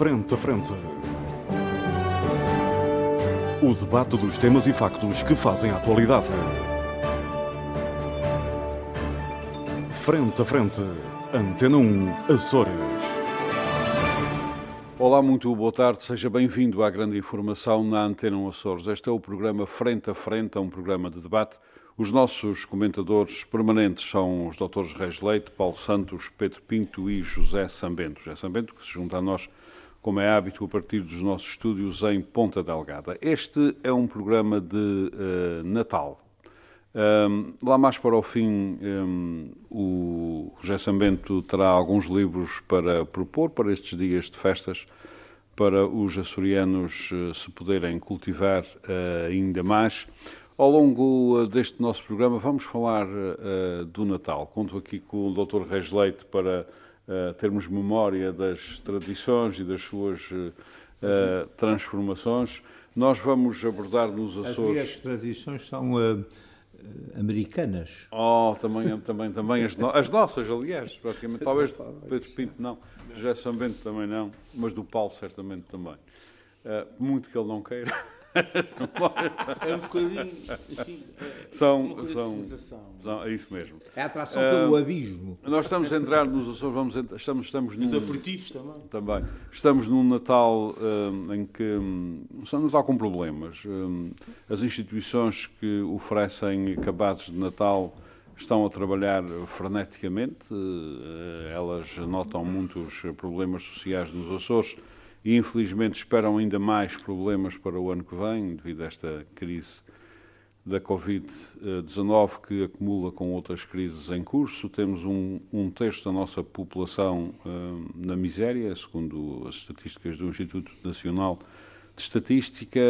Frente a Frente. O debate dos temas e factos que fazem a atualidade. Frente a Frente. Antena 1, Açores. Olá, muito boa tarde. Seja bem-vindo à grande informação na Antena 1 Açores. Este é o programa Frente a Frente, é um programa de debate. Os nossos comentadores permanentes são os doutores Reis Leite, Paulo Santos, Pedro Pinto e José Sambento. José Sambento, que se junta a nós, como é hábito, a partir dos nossos estúdios em Ponta Delgada. Este é um programa de uh, Natal. Um, lá mais para o fim, um, o José Sambento terá alguns livros para propor para estes dias de festas, para os açorianos uh, se poderem cultivar uh, ainda mais. Ao longo deste nosso programa vamos falar do Natal. Conto aqui com o Dr. Reis Leite para uh, termos memória das tradições e das suas uh, transformações. Nós vamos abordar nos Açores... As tradições são americanas. Oh, também, também, também as, no... as nossas, aliás, praticamente. Talvez Pedro Pinto não, José Sambento também não, mas do Paulo certamente também. muito que ele não queira. É um bocadinho. Assim, é são, são, são, é isso mesmo. É a atração uh, pelo abismo. Nós estamos a entrar nos Açores, vamos, estamos, estamos num. Os aperitivos também. Também. Estamos num Natal um, em que. Um, um Natal com problemas. Um, as instituições que oferecem acabados de Natal estão a trabalhar freneticamente. Uh, elas notam muitos problemas sociais nos Açores e infelizmente esperam ainda mais problemas para o ano que vem, devido a esta crise da Covid-19 que acumula com outras crises em curso. Temos um, um terço da nossa população uh, na miséria, segundo as estatísticas do Instituto Nacional de Estatística,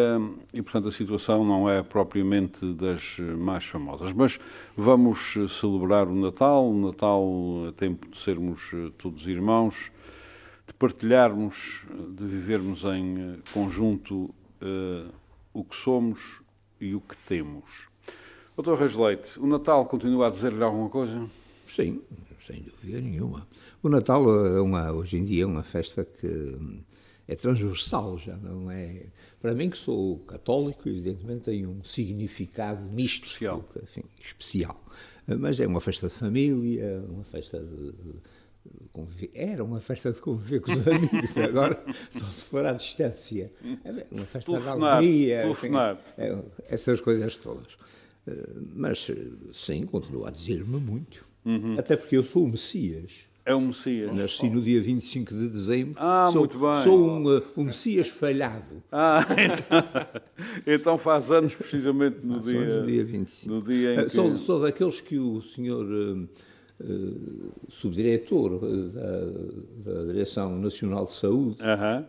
e portanto a situação não é propriamente das mais famosas. Mas vamos celebrar o Natal, o Natal é tempo de sermos todos irmãos de partilharmos, de vivermos em eh, conjunto uh, o que somos e o que temos. Doutor Reis Leite, o Natal continua a dizer-lhe alguma coisa? Sim, sem dúvida nenhuma. O Natal é uma, hoje em dia é uma festa que é transversal, já não é. Para mim, que sou católico, evidentemente tem um significado misto, especial. Enfim, especial. Mas é uma festa de família, uma festa de. Era uma festa de conviver com os amigos, agora só se for à distância. É uma festa de alegria, enfim, é, essas coisas todas. Eh, mas sim, continua a dizer-me muito. Uhum. Até porque eu sou o Messias. É o Messias. Nasci no dia 25 de dezembro. Ah, sou, muito bem. Sou um, uh, um Messias falhado. Ah, então, então faz anos precisamente no, dia, no dia 25. No dia em uh, que... sou, sou daqueles que o senhor... Uh, subdiretor eh, da, da, Direção Nacional de Saúde,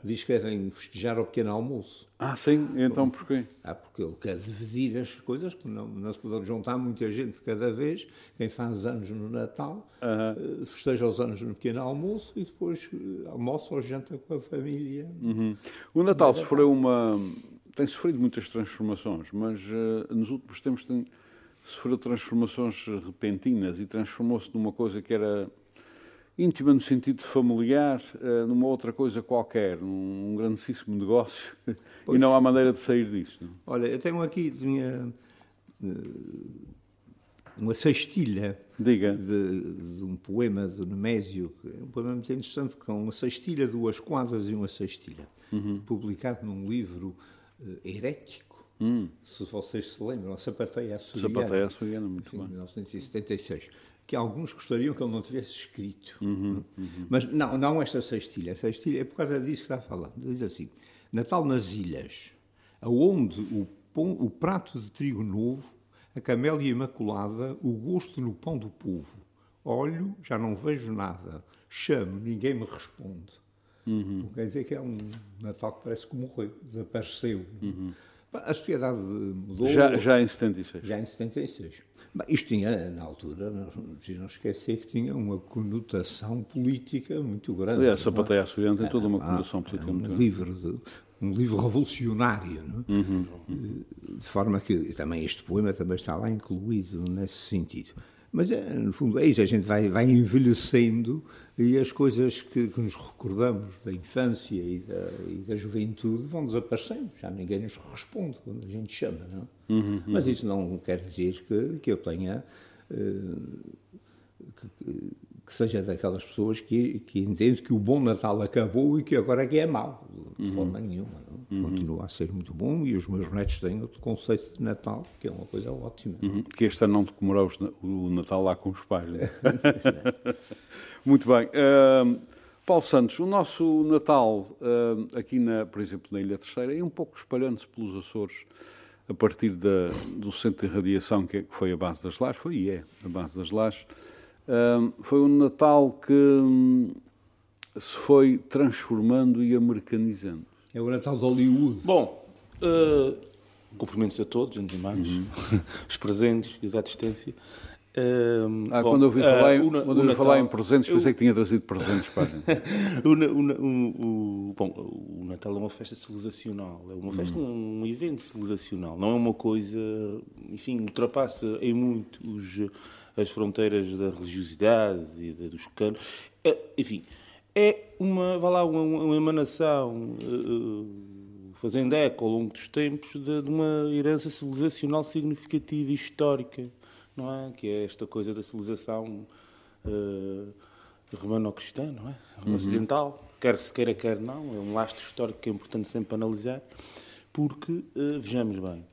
diz que querem festejar ao pequeno almoço. Ah, sim? Então porquê? Ah, porque ele quer dividir as coisas, porque não, não se pode juntar muita gente de cada vez. Quem faz anos no Natal uh, festeja os anos no pequeno almoço e depois almoça ou janta com a família. Uhum. O Natal sofreu uma... tem sofrido muitas transformações, mas uh, nos últimos tempos tem sofreu transformações repentinas e transformou-se numa coisa que era íntima no sentido familiar, eh, numa outra coisa qualquer, num grandíssimo negócio, pois, e não há maneira de sair disso. Não? Olha, eu tenho aqui tinha, eh, uma sextilha Diga. De, de, um poema do Nemésio, é um poema muito interessante, porque é uma sextilha, duas quadras e uma sextilha, uhum. publicado num livro herético, Hum. Se vocês se lembram, a Sapateia Açoriana. Sapateia Açoriana, muito enfim, bem. 1976. Que alguns gostariam que ele não tivesse escrito. Uhum, uhum. Mas não, não esta sextilha. A sextilha é por causa disso que está falando. Diz assim: Natal nas Ilhas, aonde o, pão, o prato de trigo novo, a camélia imaculada, o gosto no pão do povo. Olho, já não vejo nada. Chamo, ninguém me responde. Uhum. Quer dizer que é um Natal que parece que morreu, desapareceu. Uhum. A sociedade mudou. Já, já em 76. Já em 76. Bem, isto tinha, na altura, não, esquecer que tinha uma conotação política muito grande. Aliás, a Sapateia Açoriana tem toda uma conotação política um muito livro grande. De, um livro revolucionário, não? É? Uhum. de forma que também este poema também está lá incluído nesse sentido. Mas, é, no fundo, é isso. A gente vai, vai envelhecendo e as coisas que, que nos recordamos da infância e da, e da, juventude vão desaparecendo. Já ninguém nos responde quando a gente chama, não? Uhum, uhum. Mas isso não quer dizer que, que eu tenha... Uh, que, que seja daquelas pessoas que, que entende que o bom Natal acabou e que agora é que é mau. De uhum. forma nenhuma. Uhum. Continua a ser muito bom e os meus netos têm outro conceito de Natal, que é uma coisa ótima. Uhum. Que este ano não comemorou o Natal lá com os pais. Né? muito bem. Uh, Paulo Santos, o nosso Natal uh, aqui, na, por exemplo, na Ilha Terceira, é um pouco espalhando-se pelos Açores a partir da, do centro de radiação que, foi a base das lajes, foi e é a base das lajes, foi um Natal que hum, se foi transformando e americanizando. É o Natal de Hollywood. Bom, uh, cumprimentos a todos, antes de mais, uhum. os presentes e os à distância. Uh, ah, bom, quando eu ouvi falar, uh, quando eu Natal, falar em presentes, eu, pensei que tinha trazido presentes para a gente. o, o, o, bom, o Natal é uma festa civilizacional, é uma festa, uhum. um, um evento civilizacional, não é uma coisa, enfim, ultrapassa em muito os as fronteiras da religiosidade e da, dos canos. É, enfim, é uma, vá lá, uma, uma emanação, uh, fazendo eco ao longo dos tempos, de, de, uma herança civilizacional significativa e histórica, não é? Que é esta coisa da civilização uh, romano-cristã, não é? Uhum. Ocidental, quer se queira, quer não, é um lastro histórico que é importante sempre analisar, porque, uh, vejamos bem,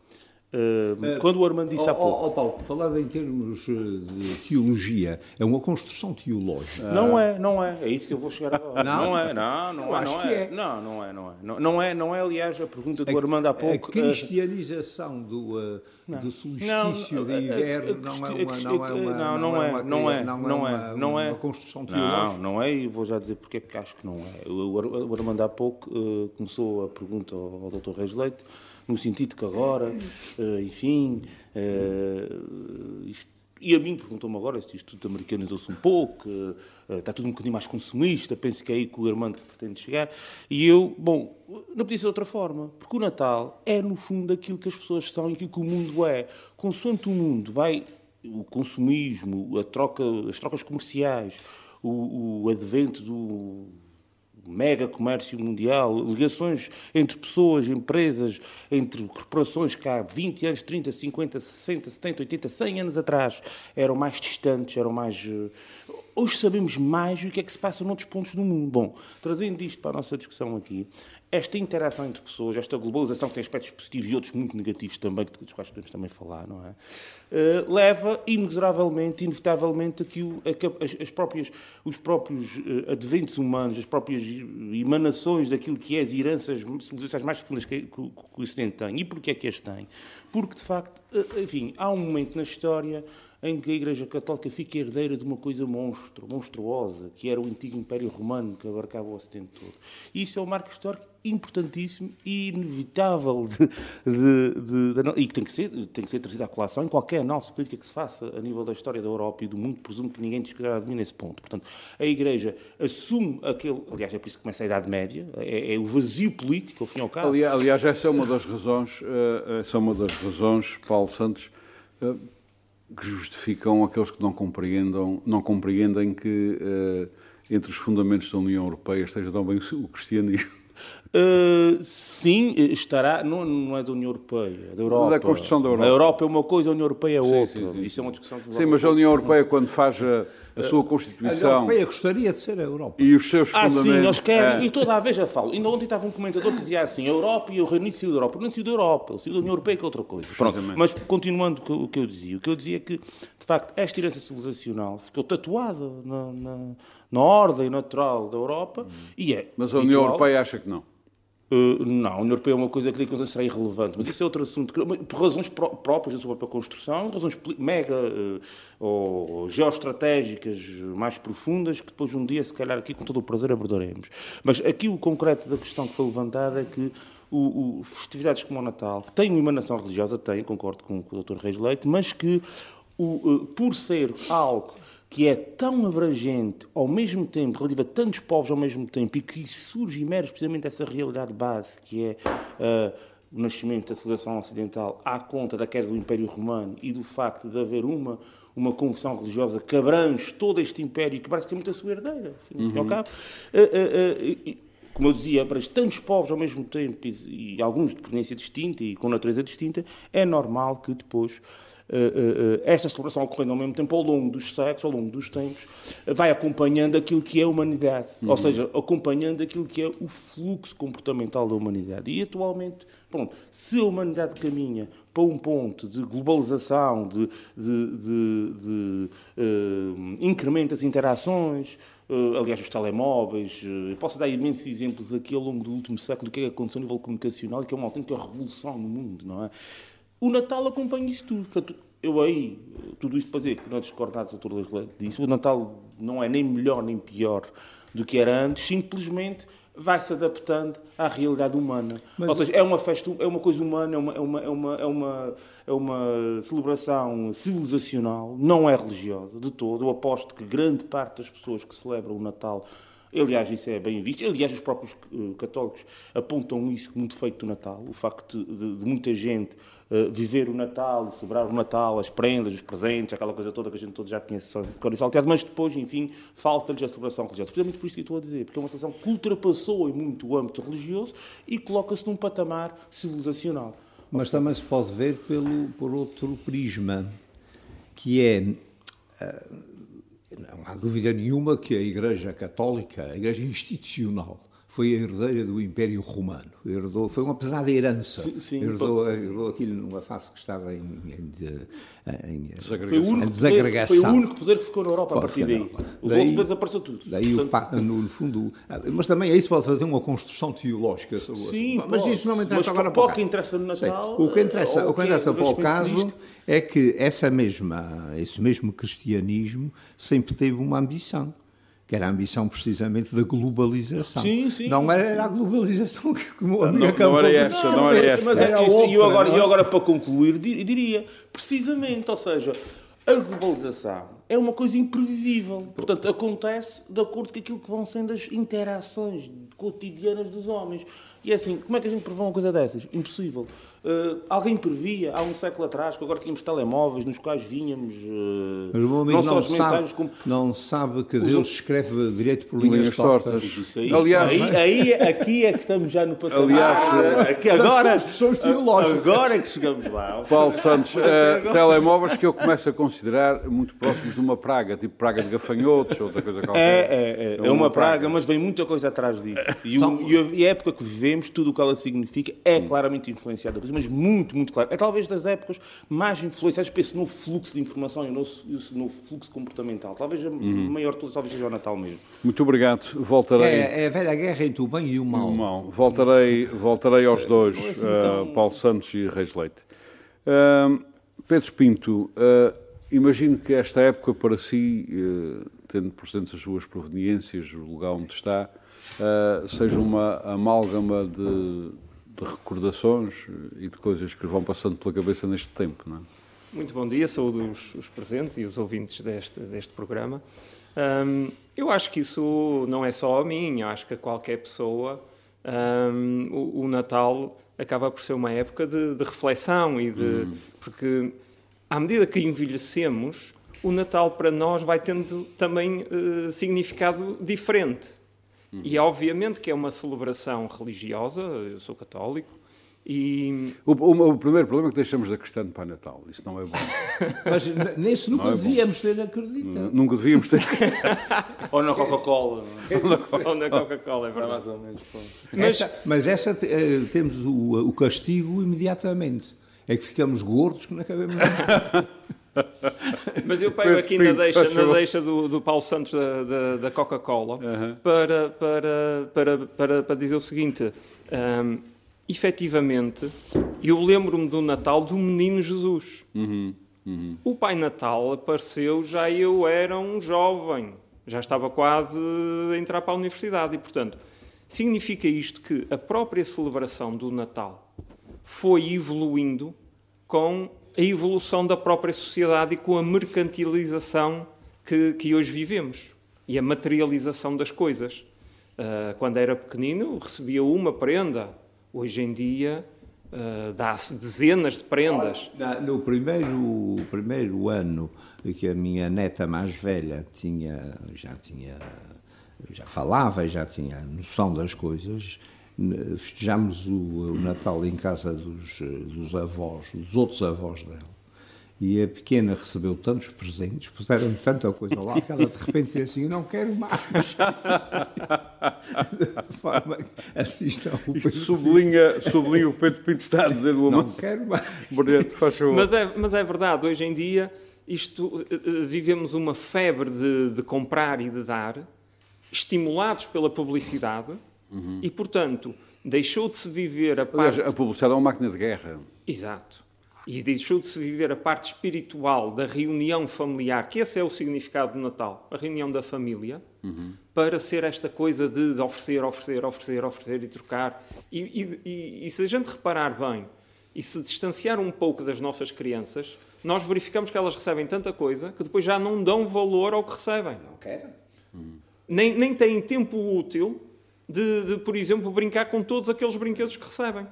quando o Armando disse há pouco. Oh, oh, Paulo, falado em termos eh, de teologia, é uma construção teológica. Não é, não é. É isso que eu vou chegar agora. Não, não é, não, não é. Acho não que é. é. Não, não é, não é. Não, não é, não é, aliás, a pergunta do a, Armando há pouco. A cristianização do, uh, do solstício de inverno não é uma. Não, é uma, não, não é, não é, não é, não é. Uma construção teológica. Não, não é, e vou já dizer porque é que acho que não é. O Armando há pouco começou a pergunta ao, ao Dr. Reis Leite no sentido que agora, uh, enfim, uh, isto, e a mim perguntou-me agora se isto tudo americanizou-se um pouco, uh, está tudo um bocadinho mais consumista, penso que é aí que o Armando pretende chegar. E eu, bom, não podia ser de outra forma, porque o Natal é, no fundo, aquilo que as pessoas são e aquilo que o mundo é. Consoante o mundo vai o consumismo, a troca, as trocas comerciais, o, o advento do mega comércio mundial, ligações entre pessoas, empresas, entre corporações que há 20 anos, 30, 50, 60, 70, 80, 100 anos atrás eram mais distantes, eram mais. Eh, hoje sabemos mais o que é que se passa noutros pontos do mundo. Bom, trazendo isto para a nossa discussão aqui, esta interação entre pessoas, esta globalização que tem aspectos positivos e outros muito negativos também, dos quais podemos também falar, não é? Uh, leva inexoravelmente, inevitavelmente, a que as, as, próprias, os próprios uh, adventos humanos, as próprias emanações daquilo que é as heranças civilizações mais profundas que, que, que, o Ocidente tem. E porquê é que as tem? Porque, de facto, uh, enfim, há um momento na história em que a Igreja Católica fica herdeira de uma coisa monstro, monstruosa, que era o antigo Império Romano que abarcava o Ocidente todo. E isso é um marco histórico importantíssimo e inevitável de, de, de, e que tem que, ser, tem que ser trazido à colação em qualquer análise política que se faça a nível da história da Europa e do mundo. Presumo que ninguém discordará de mim nesse ponto. Portanto, a Igreja assume aquele. Aliás, é por isso que começa a Idade Média, é, é o vazio político, ao fim e ao cabo. Aliás, aliás, essa é uma das razões, uh, essa é uma das razões, Paulo Santos. Uh, que justificam aqueles que não compreendam, não compreendem que uh, entre os fundamentos da União Europeia esteja também o cristianismo. Uh, sim, estará, não, não é da União Europeia, é da Europa. Da construção da Europa. A Europa é uma coisa, a União Europeia é outra. Sim, sim, sim. Isso é uma discussão Sim, mas a União Europeia, quando faz a, a sua Constituição. A União Europeia gostaria de ser a Europa. E os seus ah, fundamentos. sim, nós querem. É. E toda a vez já falo. Ainda ontem estava um comentador que dizia assim: a Europa e o Reino Unido saiu da Europa. O Reino Unido da Europa, saiu da União Europeia, que é outra coisa. Pronto. Mas continuando com o que eu dizia, o que eu dizia é que, de facto, esta herança civilizacional ficou tatuada na, na, na ordem natural da Europa hum. e é. Mas a União Europeia acha que não. Uh, não, a União Europeia é uma coisa que será irrelevante, mas isso é outro assunto, por razões pró próprias da sua própria construção, razões mega uh, ou geoestratégicas mais profundas, que depois um dia, se calhar, aqui com todo o prazer abordaremos. Mas aqui o concreto da questão que foi levantada é que o, o festividades como o Natal, que têm uma emanação religiosa, têm, concordo com, com o Dr. Reis Leite, mas que, o, uh, por ser algo que é tão abrangente, ao mesmo tempo, relativo a tantos povos ao mesmo tempo, e que surge e emerge precisamente essa realidade base, que é uh, o nascimento da civilização ocidental à conta da queda do Império Romano e do facto de haver uma, uma confissão religiosa que abrange todo este império e que parece que é muito a sua herdeira, enfim, uhum. ao cabo. Uh, uh, como eu dizia, abrange tantos povos ao mesmo tempo e, e alguns de proveniência distinta e com natureza distinta, é normal que depois esta celebração ocorrendo ao mesmo tempo, ao longo dos séculos, ao longo dos tempos, vai acompanhando aquilo que é a humanidade, uhum. ou seja, acompanhando aquilo que é o fluxo comportamental da humanidade. E atualmente, pronto, se a humanidade caminha para um ponto de globalização, de, de, de, de uh, incremento das interações, Uh, aliás, os telemóveis. Uh, posso dar imensos exemplos aqui ao longo do último século do que é que aconteceu a nível comunicacional, que é uma autêntica revolução no mundo, não é? O Natal acompanha isso tudo. Portanto, eu aí, tudo isto para dizer que não é discordado, o Dr. disse, o Natal não é nem melhor nem pior do que era antes, simplesmente vai se adaptando à realidade humana. Mas, Ou seja, é uma festa, é uma coisa humana, é uma, é uma, é uma, é uma, é uma celebração civilizacional, não é religiosa de todo. Eu aposto que grande parte das pessoas que celebram o Natal Aliás, isso é bem visto. Aliás, os próprios eh, católicos apontam isso muito feito do Natal. O facto de, de muita gente uh, viver o Natal, celebrar o Natal, as prendas, os presentes, aquela coisa toda que a gente todo já conhece de cor e salteado, mas depois, enfim, falta-lhes a celebração religiosa. Precisamente por isso que estou a dizer, porque é uma celebração que ultrapassou em muito o âmbito religioso e coloca-se num patamar civilizacional. Mas também se pode ver pelo, por outro prisma, que é... Não há dúvida nenhuma que a Igreja Católica, a Igreja institucional, foi a herdeira do Império Romano. Herdou, foi uma pesada herança. Sim, sim, herdou, herdou aquilo numa fase que estava em, em, em desagregação. Foi, desagregação. Foi o único poder que ficou na Europa Pode a partir daí. Os daí, outros desapareceu tudo. Daí, Portanto, o, no fundo, mas também aí se pode fazer uma construção teológica sobre Sim, mas pode. isso não me interessa mas agora para o que interessa no Natal. Sim. O que interessa, o que interessa para o caso é que essa mesma, esse mesmo cristianismo sempre teve uma ambição que era a ambição precisamente da globalização. Sim, sim. Não era, era a globalização que como não, não, não era esta, não, era esta. Mas era isso, e eu agora, eu agora para concluir diria, precisamente, ou seja, a globalização é uma coisa imprevisível. Portanto, acontece de acordo com aquilo que vão sendo as interações cotidianas dos homens. E é assim, como é que a gente prevê uma coisa dessas? Impossível. Uh, alguém previa, há um século atrás, que agora tínhamos telemóveis nos quais vínhamos. Uh, Mas o meu amigo não, só as sabe, mensagens como. Não sabe que Deus escreve direito por linhas, linhas tortas. tortas. Aí, Aliás, aí, aí, aqui é que estamos já no patamar. Aliás, ah, aqui, agora, agora é que chegamos lá. Paulo Santos, uh, telemóveis que eu começo a considerar muito próximos de uma praga, tipo praga de gafanhotos, outra coisa qualquer. É, é, é, é uma, uma praga, praga, mas vem muita coisa atrás disso. E, o, e a época que vivemos, tudo o que ela significa, é claramente influenciada mas muito, muito claro. É talvez das épocas mais influenciadas por esse novo fluxo de informação e esse novo fluxo comportamental. Talvez a uhum. maior de todas, talvez seja o Natal mesmo. Muito obrigado. Voltarei. É, é a velha guerra entre o bem e o mal. O mal. Voltarei, voltarei aos dois, é assim uh, Paulo Santos e Reis Leite. Uh, Pedro Pinto, uh, imagino que esta época para si, tendo presentes as suas proveniências, o lugar onde está, seja uma amálgama de de recordações e de coisas que vão passando pela cabeça neste tempo. Não é? Muito bom dia, saúdo os, os presentes e os ouvintes deste, deste programa. Um, eu acho que isso não é só a mim, acho que a qualquer pessoa um, o, o, Natal acaba por ser uma época de, de reflexão e de. Hum. Porque à medida que envelhecemos, o Natal para nós vai tendo também uh, significado diferente. Uhum. E obviamente que é uma celebração religiosa, eu sou católico, e... O, o, o, primeiro problema é que deixamos de no Pai Natal. Isso não é bom. Mas nisso nunca é devíamos ter acreditado. Nunca devíamos ter Ou na Coca-Cola. Ou na Coca-Cola, é verdade. Mas essa, mas essa uh, temos o, o castigo imediatamente. É que ficamos gordos que não acabamos Mas eu pego aqui na deixa, na deixa do, do Paulo Santos da, da, da Coca-Cola uhum. para, para, para, para, para dizer o seguinte: um, efetivamente, eu lembro-me do Natal do Menino Jesus. Uhum. Uhum. O Pai Natal apareceu, já eu era um jovem, já estava quase a entrar para a universidade e, portanto, significa isto que a própria celebração do Natal foi evoluindo com a evolução da própria sociedade e com a mercantilização que, que hoje vivemos e a materialização das coisas. Uh, quando era pequenino, recebia uma prenda. Hoje em dia, uh, dá-se dezenas de prendas. No primeiro, primeiro ano que a minha neta mais velha tinha, já tinha, já falava já tinha noção das coisas, festejamos o, o Natal em casa dos, dos avós, dos outros avós dela. E a pequena recebeu tantos presentes, puseram tanta coisa lá, que ela de repente disse assim: Não quero mais. de forma que assistam o Pedro sublinha, sublinha o Pedro Pinto está a dizer uma Não quero mais. Mas é, mas é verdade, hoje em dia isto, eh, eh, vivemos uma febre de, de comprar e de dar, estimulados pela publicidade, uhum. e portanto deixou de se viver a parte. Aliás, a publicidade é uma máquina de guerra. Exato e deixou de se viver a parte espiritual da reunião familiar, que esse é o significado do Natal, a reunião da família, uhum. para ser esta coisa de, de, oferecer, oferecer, oferecer, oferecer e trocar. E, e, e, e, se a gente reparar bem e se distanciar um pouco das nossas crianças, nós verificamos que elas recebem tanta coisa que depois já não dão valor ao que recebem. Não querem. Uhum. Nem, nem têm tempo útil de, de, por exemplo, brincar com todos aqueles brinquedos que recebem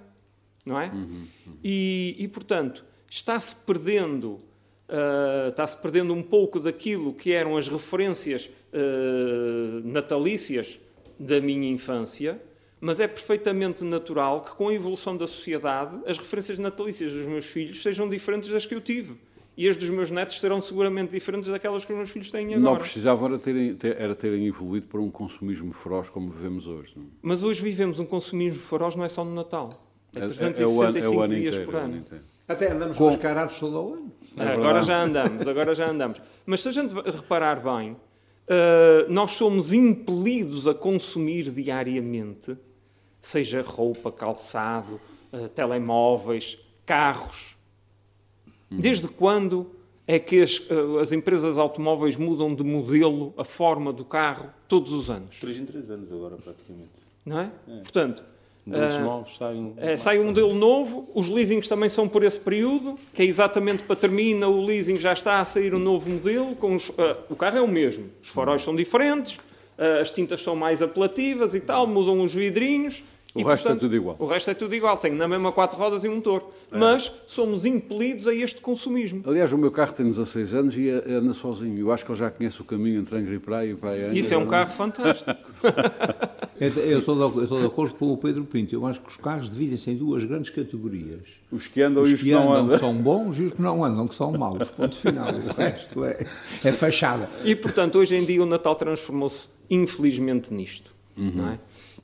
não é? Uhum, uhum. E, e, portanto, está-se perdendo, uh, está-se perdendo um pouco daquilo que eram as referências uh, natalícias da minha infância, mas é perfeitamente natural que, com a evolução da sociedade, as referências natalícias dos meus filhos sejam diferentes das que eu tive. E as dos meus netos serão seguramente diferentes daquelas que os meus filhos têm agora. Não precisavam era terem, ter, era terem evoluído para um consumismo feroz como vivemos hoje. Não? Mas hoje vivemos um consumismo feroz não é só no Natal. É 365 é, é, é, é dias inteiro, por ano. Até andamos com mascarados todo o ano. É agora já andamos, agora já andamos. Mas se a gente reparar bem, uh, nós somos impelidos a consumir diariamente, seja roupa, calçado, uh, telemóveis, carros. Hum. Desde quando é que as, uh, as, empresas automóveis mudam de modelo, a forma do carro, todos os anos? Três em três anos agora, praticamente. Não é? é. Portanto, Modelos uh, novos saem. É, sai um modelo novo, os leasings também são por esse período, que é exatamente para termina o leasing, já está a sair um novo modelo. Com os, uh, o carro é o mesmo, os faróis são diferentes, uh, as tintas são mais apelativas e tal, mudam os vidrinhos. O e, resto é portanto, é tudo igual. O resto é tudo igual, tem na mesma quatro rodas e um motor. É. Mas somos impelidos a este consumismo. Aliás, o meu carro tem 16 anos e anda sozinho. Eu acho que ele já conhece o caminho entre Angra e Praia e Praia Isso é um carro fantástico. eu, estou de, eu estou de acordo com o Pedro Pinto. Eu acho que os carros dividem-se em duas grandes categorias. Os que andam os e os que, que não andam. que são bons e os que não andam, que são maus. Ponto final. O resto é, é fachada. E, portanto, hoje em dia o Natal transformou-se, infelizmente, nisto. Uhum. Não é?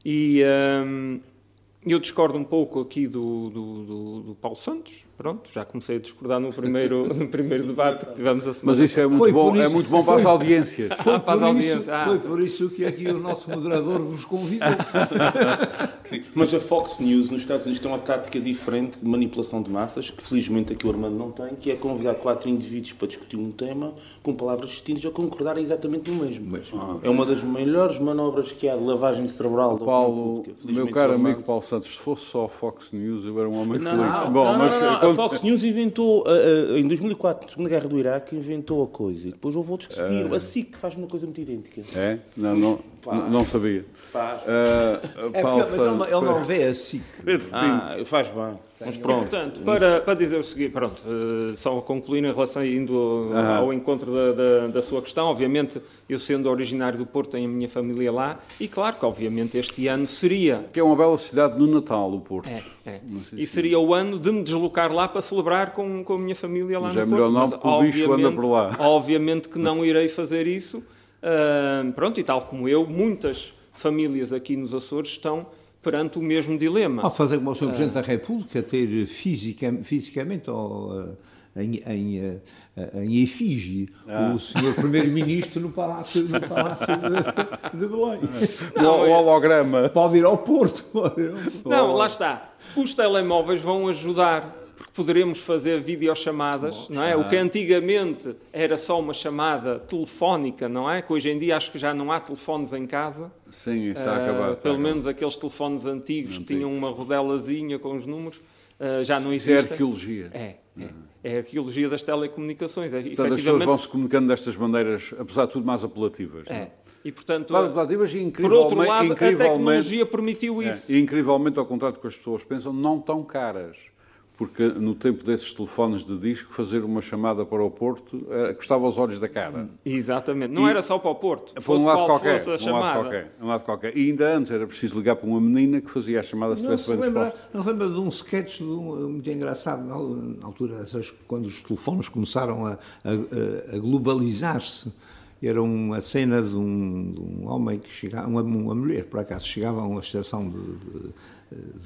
E hum, eu discordo um pouco aqui do, do, do, do, Paulo Santos. Pronto, já comecei a discordar no primeiro, no primeiro debate que tivemos a semana Mas isso é muito, bom, é isso, é muito bom para as audiências. Foi, ah, para as audiências. Ah. foi por isso que aqui o nosso moderador vos convidou. Mas a Fox News nos Estados Unidos tem uma tática diferente de manipulação de massas, que felizmente aqui o Armando não tem, que é convidar quatro indivíduos para discutir um tema com palavras distintas a concordarem exatamente no mesmo. Ah, é uma das melhores manobras que há de lavagem cerebral da Paulo, Meu caro amigo Paulo Santos, se fosse só a Fox News, eu era um homem não, feliz. Não, Bom, não, mas, não, A Fox News inventou, em 2004, na Segunda Guerra do Iraque, inventou a coisa. E depois houve outros que seguiram. Uh, a SIC faz uma coisa muito idêntica. É? Não, não, não sabia. Faz. Uh, é porque, mas ele, ele não vê a SIC. Ah, faz bem. Mas pronto. Portanto, para, para dizer o seguinte, pronto, uh, só concluir em relação indo ao, ao encontro da, da, da, sua questão, obviamente, eu sendo originário do Porto, tenho a minha família lá, e claro que obviamente este ano seria... Que é uma bela cidade no Natal, o Porto. É, é. E seria o ano de me deslocar lá para celebrar com, com a minha família lá mas no é Porto. Não, mas o bicho anda por lá. Obviamente que não irei fazer isso. Uh, pronto, e tal como eu, muitas famílias aqui nos Açores estão perante o mesmo dilema. Ao fazer como o Sr. Presidente da República, ter fisica, fisicamente ou, em, em, em efígie ah. o Sr. Primeiro-Ministro no Palácio, no palácio de, de Belém. Não, o, o holograma. Pode ir ao Porto. Ir ao Porto. Não, lá está. Os telemóveis vão ajudar porque poderemos fazer videochamadas, não é? O que antigamente era só uma chamada telefónica, não é? Que hoje em dia acho que já não há telefones em casa. Sim, está uh, acabado. Pelo menos aqueles telefones antigos Antigo. que tinham uma rodelazinha com os números, uh, já não existem. Isso é arqueologia. É, é. Uhum. É a arqueologia das telecomunicações. É, Portanto, efetivamente... as pessoas vão-se comunicando destas maneiras, apesar de tudo, mais apelativas. É. E, portanto, claro, claro, mas por outro lado, a tecnologia permitiu é, isso. É, e, incrivelmente, ao contrário do que as pessoas pensam, não tão caras porque no tempo desses telefones de disco, fazer uma chamada para o Porto era, custava os olhos da cara. Exatamente. Não e, era só para o Porto. Para um lado qualquer. Fosse a um chamada. Lado qualquer, um lado qualquer. E ainda antes era preciso ligar para uma menina que fazia a chamada se estivesse bem lembra, Não lembra de um sketch de um, muito engraçado, na altura, quando os telefones começaram a, a, a globalizar-se. Era uma cena de um, de um homem que chegava, uma, uma mulher, por acaso, chegava a uma estação de, de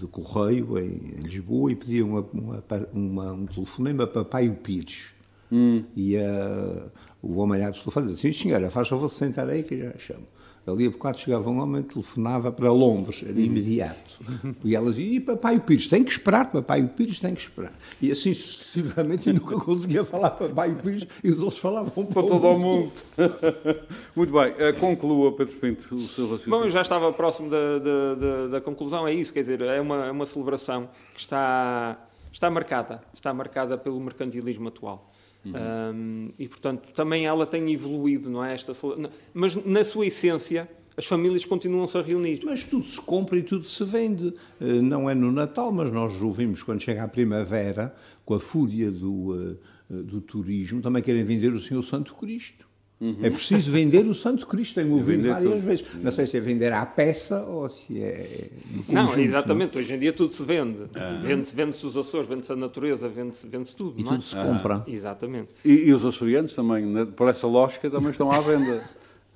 do Correio em, Lisboa e pedia uma, uma, uma, um telefonema para Paio Pires. Hum. E uh, o homem lá dos telefones dizia, sim senhora, faz favor de sentar aí que já chamo. Ali a bocado chegava um homem telefonava para Londres, era imediato. E ela dizia, e papai o Pires, tem que esperar, papai o Pires tem que esperar. E assim sucessivamente, e nunca conseguia falar papai o Pires, e os outros falavam para, para todo o mundo. Muito bem, uh, conclua, Pedro Pinto, o seu raciocínio. Bom, eu já estava próximo da, da, da, da, conclusão, é isso, quer dizer, é uma, é uma celebração que está, está marcada, está marcada pelo mercantilismo atual. Uhum. Um, e, portanto, também ela tem evoluído, não é? Esta, mas, na sua essência, as famílias continuam-se a reunir. Mas tudo se compra e tudo se vende. Eh, não é no Natal, mas nós ouvimos quando chega a primavera, com a fúria do, eh, do turismo, também querem vender o Senhor Santo Cristo. Uhum. É preciso vender o Santo Cristo, tenho ouvido várias tudo. vezes. Não sei se é vender à peça ou se é. Não, exatamente. Não? Hoje em dia tudo se vende. Ah. Vende-se vende os Açores, vende-se a natureza, vende-se vende tudo. E não tudo é? se compra. Ah. Exatamente. E, e, os açorianos também, né, por essa lógica, também estão à venda.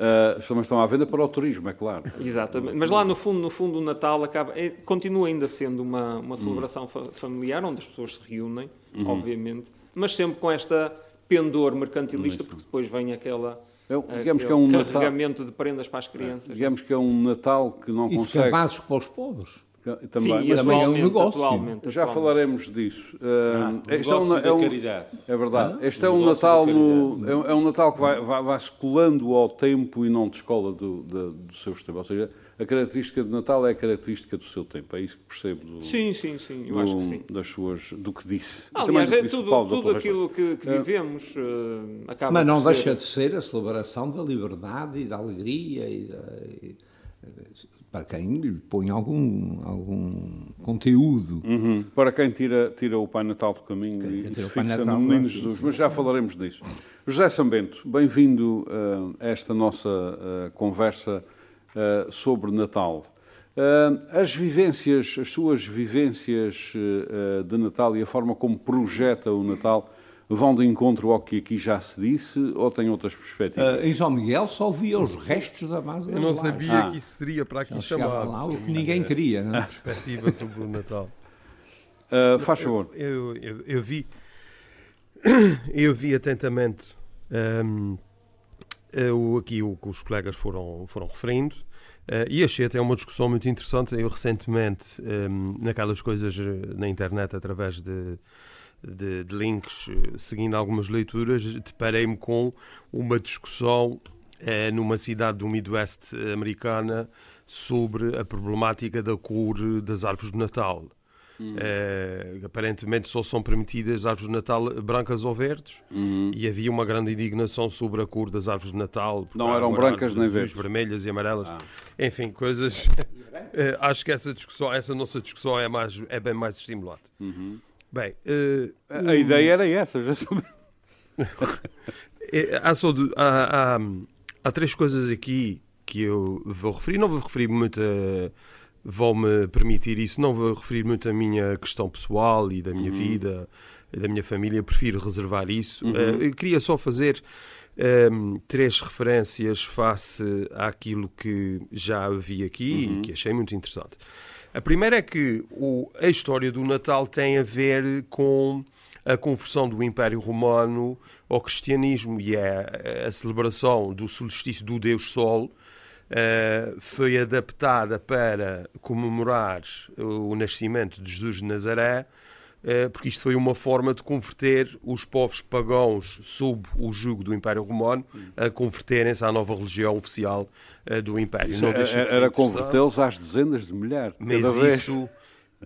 Uh, também estão à venda para o turismo, é claro. Exatamente. Mas lá no fundo, no fundo, o Natal acaba, é, continua ainda sendo uma, uma celebração hum. familiar, onde as pessoas se reúnem, uhum. obviamente, mas sempre com esta pendor mercantilista, porque depois vem aquela é, digamos que é um carregamento Natal, de prendas para as crianças. digamos que é um Natal que não e consegue... E cabazes para os pobres. Também, Sim, mas também é um negócio. Atualmente, Já falaremos disso. Uh, ah, este é, um, é, um, caridade. é verdade. Ah? Este é um Natal no, é, é, um Natal que vai, vai, vai, se colando ao tempo e não descola do, do, do seu sistema. Ou seja, a característica de Natal é a característica do seu tempo. É isso que percebo do, sim, sim, sim. Eu do, acho que sim. Das suas, do que disse. Aliás, é tudo, Paulo, tudo aquilo que, que vivemos uh, acaba Mas não deixa ser... de ser a celebração da liberdade e da alegria e, da, e para quem lhe põe algum, algum conteúdo. Uhum. Para quem tira, tira o Pai Natal do caminho quem, e quem fixa Natal, no Menino Jesus. Mas já falaremos disso. José Sambento, bem-vindo uh, a esta nossa uh, conversa uh, sobre Natal. as vivências, as suas vivências de Natal e a forma como projeta o Natal vão de encontro ao que aqui já se disse ou têm outras perspectivas? Uh, em São Miguel só via os restos da base Eu não sabia ah. que isso seria para aqui chamado. Lá, o que ninguém queria. Né? Perspectiva sobre o Natal. Uh, faz favor. Eu, eu, eu, vi eu vi atentamente um, eu, aqui o que os colegas foram, foram referindo uh, e achei até uma discussão muito interessante. Eu recentemente, um, naquelas coisas na internet, através de de, de links, eh, seguindo algumas leituras, deparei-me com uma discussão eh, numa cidade do Midwest americana sobre a problemática da cor das árvores de Natal. Hum. Eh, aparentemente só são permitidas árvores de Natal brancas ou verdes hum. e havia uma grande indignação sobre a cor das árvores de Natal. Não eram brancas nem verdes. vermelhas e amarelas. Ah. Enfim, coisas... acho que essa discussão, essa nossa discussão é, mais, é bem mais estimulante. Uhum. Bem, uh, a, a ideia era essa, já é, há, só de, há, há, há, três coisas aqui que eu vou referir. Não vou referir muito a, Vou-me permitir isso. Não vou referir muito a minha questão pessoal e da minha uhum. vida, da minha família. Prefiro reservar isso. Uhum. Uh, eu queria só fazer um, ehm, três referências face àquilo que já vi aqui uhum. e que achei muito interessante. A primeira é que o, a história do Natal tem a ver com a conversão do Império Romano ao cristianismo e é a celebração do solstício do Deus Sol uh, foi adaptada para comemorar o nascimento de Jesus de Nazaré porque isto foi uma forma de converter os povos pagãos sob o jugo do Império Romano a converterem-se à nova religião oficial eh, do Império. Não era, de era convertê-los às dezenas de milhares. Mas isso,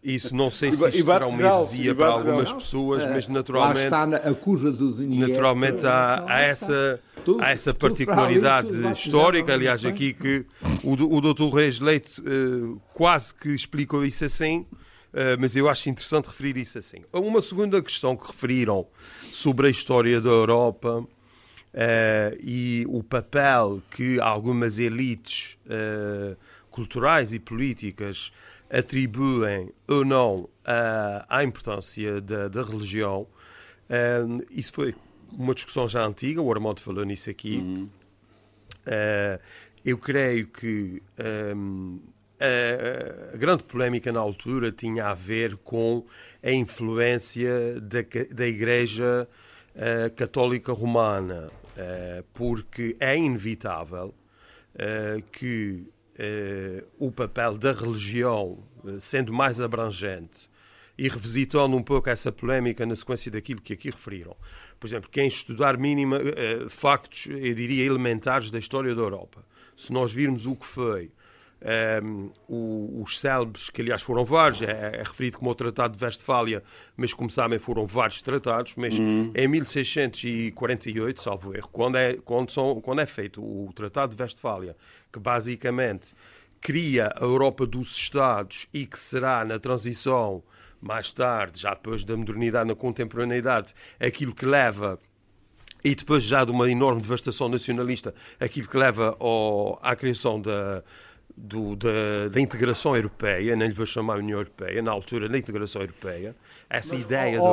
isso não sei se isto será uma heresia para algumas pessoas, mas naturalmente. Lá está a curva do dinheiro. Naturalmente há, há essa tudo, há essa particularidade ali, histórica, aliás, aqui que o, o Dr. Reis Leite uh, quase que explicou isso assim, mas eu acho interessante referir isso assim. Uma segunda questão que referiram sobre a história da Europa uh, e o papel que algumas elites culturais e políticas atribuem ou não à importância da, da religião, isso foi uma discussão já antiga, o Armando falou nisso aqui. Uhum. Uh, eu creio que a, a, grande polémica na altura tinha a ver com a influência da, da Igreja uh, Católica Romana, uh, porque é inevitável que o papel da religião, sendo mais abrangente, e revisitando um pouco essa polémica na sequência daquilo que aqui referiram. Por exemplo, quem estudar mínima, uh, factos, eu diria, elementares da história da Europa, se nós virmos o que foi um, ehm, os célebres, que aliás foram vários, é, é, referido como o Tratado de Westfália, mas como sabem foram vários tratados, mas uhum. em 1648, salvo erro, quando é, quando, são, quando é feito o Tratado de Westfália, que basicamente cria a Europa dos Estados e que será na transição mais tarde, já depois da modernidade, na contemporaneidade, aquilo que leva e depois já de uma enorme devastação nacionalista, aquilo que leva ao, à criação da, do, da, da, integração europeia, nem lhe vou chamar União Europeia, na altura da integração europeia, essa mas, ideia da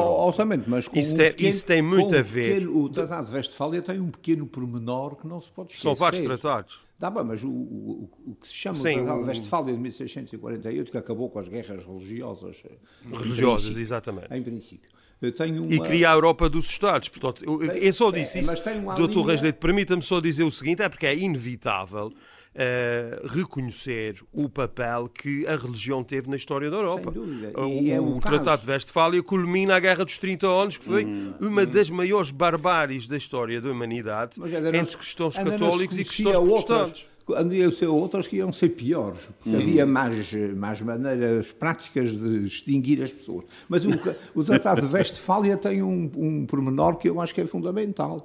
mas com isso, um tem, pequeno, isso tem muito a ver. Pequeno, o Tratado de Westfália tem um pequeno pormenor que não se pode esquecer. São vários tratados. Dá bem, mas o, o, o, que se chama Sim, o Tratado de Westfália de 1648, que acabou com as guerras religiosas. Religiosas, exatamente. Em princípio. Uma... E cria a Europa dos Estados. Portanto, eu, eu só disse é, isso. Doutor Leite, permita-me só dizer o seguinte: é porque é inevitável Uh, reconhecer o papel que a religião teve na história da Europa. O, é o, o Tratado de Westfália culmina a Guerra dos 30 anos, que foi hum, uma hum. das maiores barbáries da história da humanidade entre cristãos católicos e cristãos protestantes. Havia ser outras que iam ser piores, porque havia mais, mais maneiras práticas de extinguir as pessoas. Mas o, o Tratado de Westfália tem um, um pormenor que eu acho que é fundamental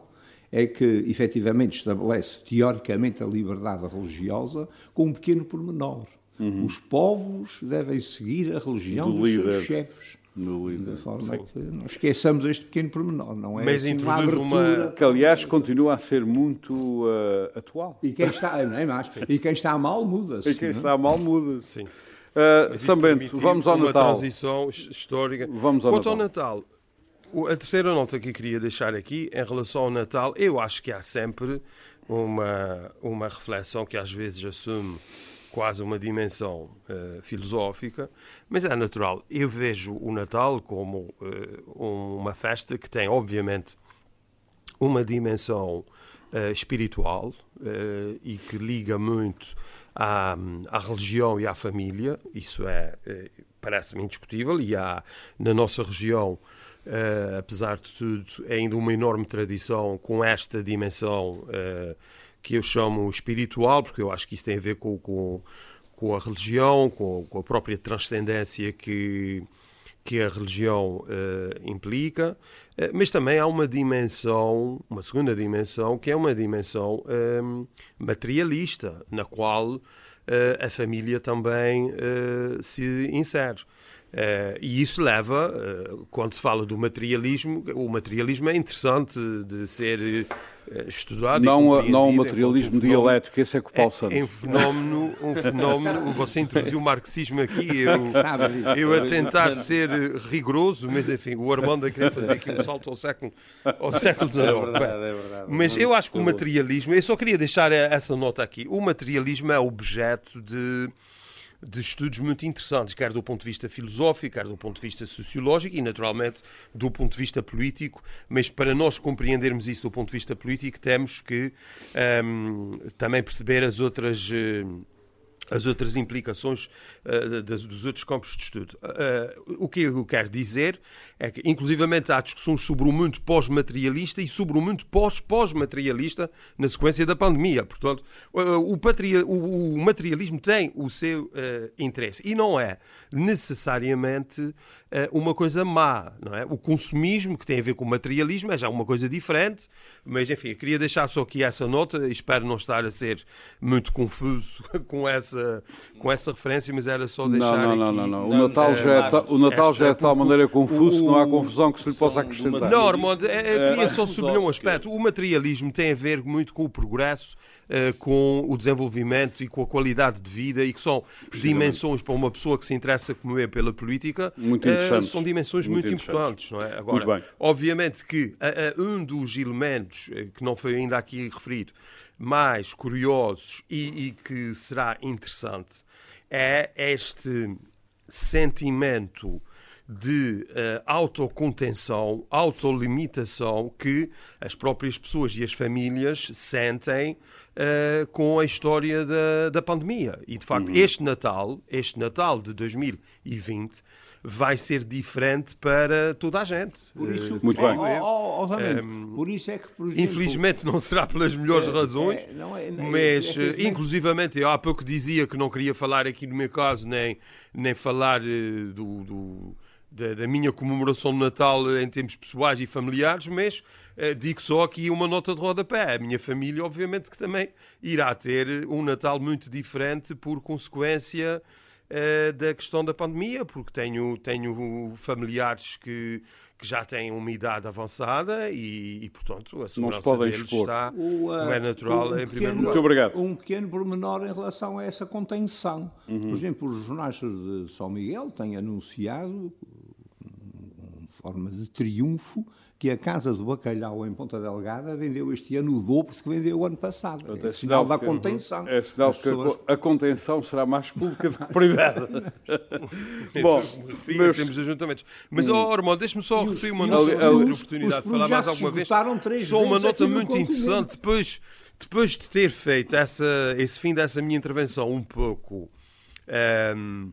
é que efetivamente estabelece teoricamente a liberdade religiosa com um pequeno pormenor. Uhum. Os povos devem seguir a religião Do dos líder. seus chefes. De forma Sim. que não esqueçamos este pequeno pormenor, não é? Mas introduz uma, uma, Que, aliás, continua a ser muito uh, atual. E quem está, não é mais, e quem está mal muda-se. E quem não? É? está mal muda-se. Sim. Uh, Sambento, vamos ao uma Natal. Uma transição histórica. Vamos ao Quanto Natal. ao Natal, a terceira nota que eu queria deixar aqui, em relação ao Natal, eu acho que há sempre uma, uma reflexão que às vezes assume quase uma dimensão uh, filosófica, mas é natural. Eu vejo o Natal como uh, uma festa que tem, obviamente, uma dimensão uh, espiritual e que liga muito à, à religião e à família. Isso é, parece-me indiscutível, e há na nossa região uh, apesar de tudo, é ainda uma enorme tradição com esta dimensão uh, que eu chamo espiritual, porque eu acho que isso tem a ver com, com, com a religião, com, com, a própria transcendência que, que a religião uh, implica, mas também há uma dimensão, uma segunda dimensão, que é uma dimensão um, materialista, na qual a família também se insere. Uh, e isso leva, uh, quando se fala do materialismo, o materialismo é interessante de ser uh, estudado não, e Não o materialismo um dialético, esse é que o Paulo Santos. É, um fenómeno, um fenómeno você introduziu o marxismo aqui, eu, eu a tentar ser rigoroso, mas enfim, o Armando a querer fazer aqui um salto ao século, ao século XIX. É verdade, é verdade. Mas eu acho que o materialismo, eu só queria deixar essa nota aqui, o materialismo é objeto de de estudos muito interessantes, quer do ponto de vista filosófico, quer do ponto de vista sociológico e, naturalmente, do ponto de vista político. Mas para nós compreendermos isso do ponto de vista político, temos que um, também perceber as outras. Uh, as outras implicações uh, das, dos outros campos de estudo. Uh, o que eu quero dizer é que, inclusivamente, há discussões sobre o mundo pós-materialista e sobre o mundo pós-pós-materialista na sequência da pandemia. Portanto, uh, o, patria, o, o, materialismo tem o seu interesse e não é necessariamente uma coisa má. Não é? O consumismo, que tem a ver com o materialismo, é já uma coisa diferente, mas, enfim, eu queria deixar só aqui essa nota, espero não estar a ser muito confuso com essa com essa referência, mas era só deixar não, não, aqui... Não, não, não. O Natal já é, o Natal já é de tal maneira confuso não há confusão que se lhe possa acrescentar. Não, Armando, é, eu queria só sublinhar um aspecto. O materialismo tem a ver muito com o progresso, uh, com o desenvolvimento e com a qualidade de vida e que são dimensões para uma pessoa que se interessa como eu pela política, muito uh, são dimensões muito, muito importantes. Não é? Agora, obviamente que um dos elementos que não foi ainda aqui referido mais curiosos e, e que será interessante é este sentimento de uh, autocontenção, autolimitação que as próprias pessoas e as famílias sentem uh, com a história da, da pandemia. E, de facto, uhum. este Natal, este Natal de 2020, vai ser diferente para toda a gente. Por isso, uh, Muito bem. Oh, oh, oh, um, por isso é que, por exemplo, Infelizmente não será pelas melhores é, razões, é, não é, não é, mas, é inclusivamente, eu há pouco dizia que não queria falar aqui no meu caso, nem, nem falar do, do da, da, minha comemoração de Natal em termos pessoais e familiares, mas uh, digo só aqui uma nota de rodapé. A minha família, obviamente, que também irá ter um Natal muito diferente por consequência uh, da questão da pandemia, porque tenho, tenho familiares que, que já têm uma idade avançada e, e portanto, a segurança deles expor. está, o, uh, como é natural, um em primeiro lugar. Muito obrigado. Um pequeno pormenor em relação a essa contenção. Uhum. Por exemplo, os jornais de São Miguel têm anunciado forma de triunfo que a Casa do Bacalhau em Ponta Delgada vendeu este ano o dobro que vendeu o ano passado. É, é sinal da contenção. É sinal que pessoas... a contenção será mais pública do que privada. Bom, meus... temos ajuntamentos. Mas, hum. oh, Armando, deixe-me só repetir uma nota, oportunidade de falar mais alguma vez. Só uma nota muito interessante. Depois, depois de ter feito essa, esse fim dessa minha intervenção um pouco um,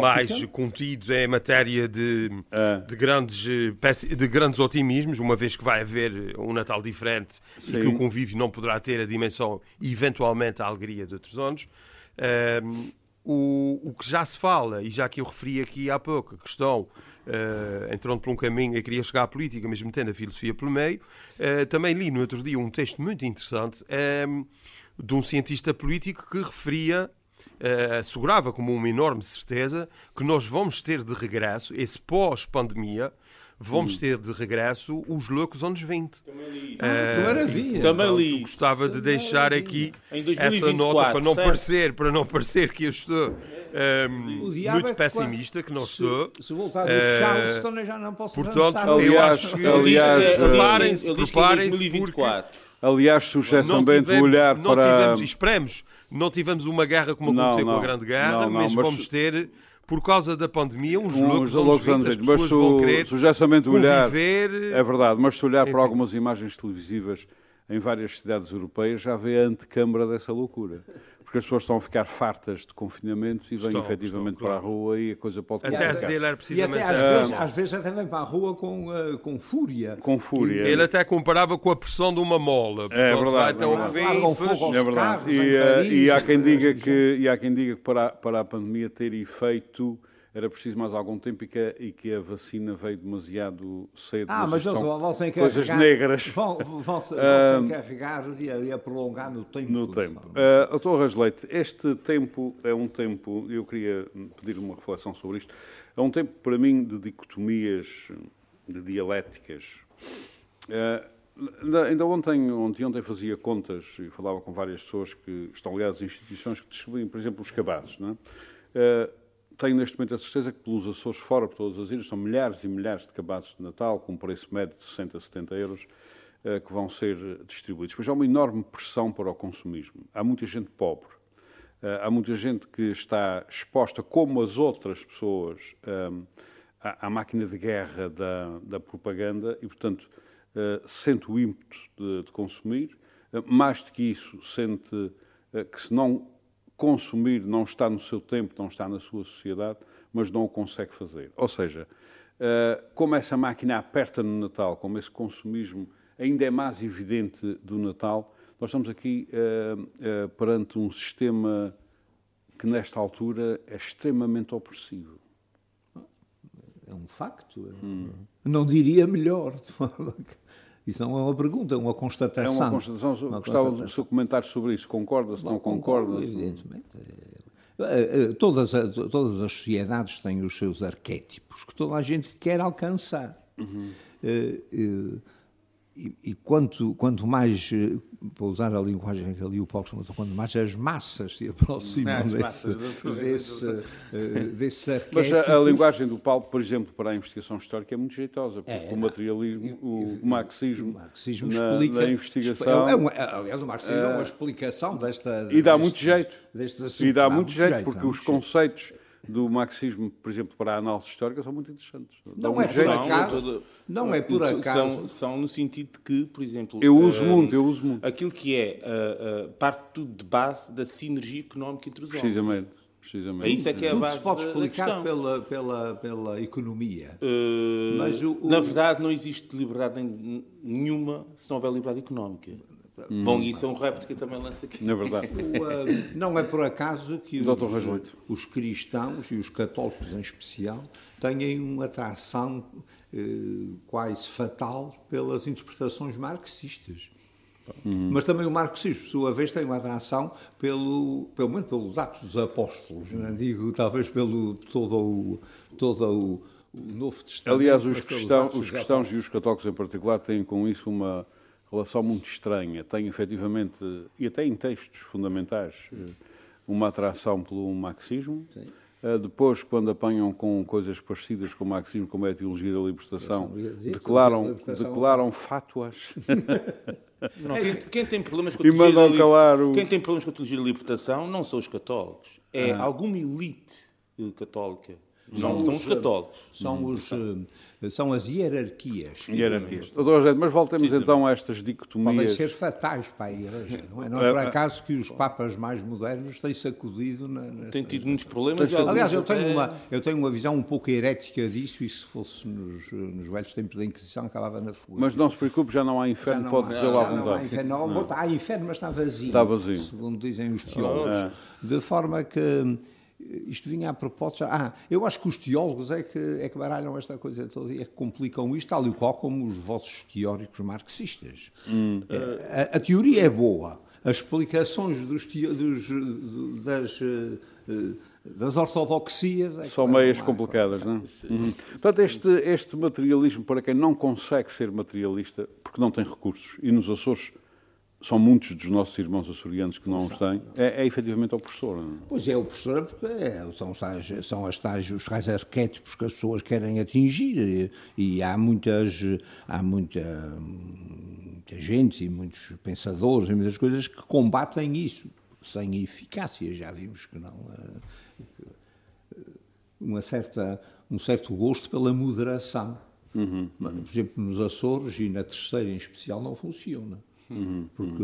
mais contidos em matéria de, uh. de, grandes, eh, de grandes otimismos, uma vez que vai haver um Natal diferente Sim. e que o convívio não poderá ter a dimensão e eventualmente a alegria de outros anos. Um, o, o que já se fala, e já que eu referi aqui há pouco, a questão Uh, entrando por um caminho, eu queria chegar à política, mas metendo a filosofia pelo meio. Uh, também li no outro dia um texto muito interessante de um cientista político que referia uh, assegurava como uma enorme certeza que nós vamos ter de regresso, esse pós-pandemia, vamos hum. ter de regresso os loucos anos 20. Também li isso. Uh, que maravilha. Também li Gostava de deixar aqui essa nota para não, parecer, para não parecer que eu estou um, ehm, muito é pessimista, que não se, estou. Se voltar do uh, Charleston, já não posso Portanto, eu acho que aliás, preparem-se, preparem-se, Aliás, sugestão bem de olhar não para... Tivemos, esperemos não tivemos uma guerra como aconteceu não, não, com a Grande Guerra, não, mas, mas, vamos ter, por causa da pandemia, uns um, loucos anos 20, as pessoas mas vão querer olhar, É verdade, mas se olhar Enfim. para algumas imagens televisivas em várias cidades europeias, já vê a antecâmara dessa loucura porque as pessoas estão a ficar fartas de confinamentos e vêm estão, efetivamente estão, claro. para a rua e a coisa pode Até se dele era precisamente... E até, às, vezes, às vezes até vem para a rua com, uh, com fúria. Com fúria. Ele até comparava com a pressão de uma mola. Portanto, é verdade. Vai até o fim. É verdade. E, uh, e, há quem diga que, e há quem diga que para, para a pandemia ter efeito era preciso mais algum tempo e que a, e que a vacina veio demasiado cedo. Ah, mas eles vão sem coisas negras. Vão, vão, vão e a, e a, prolongar no tempo. No tempo. Uh, Doutor Rasleite, este tempo é um tempo, eu queria pedir uma reflexão sobre isto, é um tempo para mim de dicotomias, de dialéticas. Uh, ainda ontem, ontem, ontem fazia contas e falava com várias pessoas que estão ligadas a instituições que distribuem, por exemplo, os cabazes. Não é? Uh, tenho neste momento a certeza que pelos Açores fora, por todas as ilhas, são milhares e milhares de cabazes de Natal, com um preço médio de 60, 70 euros, eh, que vão ser distribuídos. Pois há uma enorme pressão para o consumismo. Há muita gente pobre. Eh, há muita gente que está exposta, como as outras pessoas, ehm, à, máquina de guerra da, da propaganda e, portanto, eh, sente o ímpeto de, de consumir. Mais do que isso, sente que se não consumir, não está no seu tempo, não está na sua sociedade, mas não o consegue fazer. Ou seja, uh, como essa máquina aperta no Natal, como esse consumismo ainda é mais evidente do Natal, nós estamos aqui uh, uh, perante um sistema que, nesta altura, é extremamente opressivo. É um facto. Hum. Não diria melhor. Isso não é uma pergunta, é uma constatação. É uma constatação. Uma Gostava do seu comentário sobre isso. Concorda, se não, não concorda? Evidentemente. Eh, todas, todas as sociedades têm os seus arquétipos que toda a gente quer alcançar. Uhum. Uh, uh, e, e quanto, quanto mais, eh, para usar a linguagem que ali o Paulo chama, quanto mais as massas se aproximam desse, massas desse, uh, desse Mas a, a, linguagem do Paulo, por exemplo, para a investigação histórica é muito jeitosa, porque é, o materialismo, o, o marxismo, o marxismo na, explica, na investigação... É uma, aliás, o marxismo é uma explicação desta... E dá muito jeito. E dá muito jeito, porque os conceitos do marxismo, por exemplo, para a análise histórica, são muito interessantes. Não é por acaso. Não é por acaso. São, são, no sentido de que, por exemplo. Eu uso uh, muito, eu uso muito. Aquilo que é uh, uh, parte tudo de base da sinergia económica entre os homens. Precisamente. Precisamente. É isso é que é Tudo a base se pode explicar pela, pela, pela economia. Mas o, o... Na verdade, não existe liberdade nenhuma se não houver liberdade económica. Hum. Bom, isso é um repto que eu também lanço aqui. Na verdade. O, uh, não é por acaso que os, os, cristãos e os católicos em especial têm uma atração uh, quase fatal pelas interpretações marxistas. Uhum. Mas também o marxismo, por sua vez, tem uma atração pelo, pelo menos pelos atos dos apóstolos, não é? digo talvez pelo todo o, todo o, o Novo Testamento. Aliás, os, cristão, os cristãos e os católicos em particular têm com isso uma relação muito estranha. Tem efetivamente, e até em textos fundamentais, eh, uma atração pelo marxismo. Sim. Eh, depois, quando apanham com coisas parecidas com o marxismo, como é a teologia da libertação, declaram, libertação... declaram fátuas. Não, quem, quem, tem problemas com a teologia da liber... o... quem tem problemas com a teologia da libertação não são os católicos, é ah. alguma elite eh, católica não, são os católicos. São, os, eh, são as hierarquias. Hierarquias. Doutor mas voltemos então a estas dicotomias. Podem ser fatais para a Igreja. Não é, não é por acaso que os papas mais modernos têm sacudido. Na, nessa... Tem tido muitos problemas. Aliás, eu tenho, uma, eu tenho uma visão um pouco herética disso e se fosse nos, nos velhos tempos da Inquisição acabava na fuga. Mas não se preocupe, já não há inferno, pode dizer à vontade. Não há inferno, não, não. há inferno, mas está vazio. Está vazio. Segundo dizem os teólogos. É. De forma que isto vinha a propósito. Ah, eu acho que os teólogos é que, é que baralham esta coisa toda e é que complicam isto, tal e qual como os vossos teóricos marxistas. Hum. A, a, teoria é boa, as explicações dos, dos das, eh, das ortodoxias. É São meias complicadas, não é? Uhum. Portanto, este, este materialismo, para quem não consegue ser materialista, porque não tem recursos, e nos Açores são muitos dos nossos irmãos açorianos que não os têm, é, é efetivamente opressora. Não? É? Pois é, opressora porque é, são, os tais, são as tais, os tais arquétipos que as pessoas querem atingir e, e há muitas, há muita, muita gente e muitos pensadores e muitas coisas que combatem isso sem eficácia, já vimos que não. Eh, uma certa, um certo gosto pela moderação. Uhum, uhum. Por exemplo, nos Açores e na terceira em especial não funciona. Uhum, porque.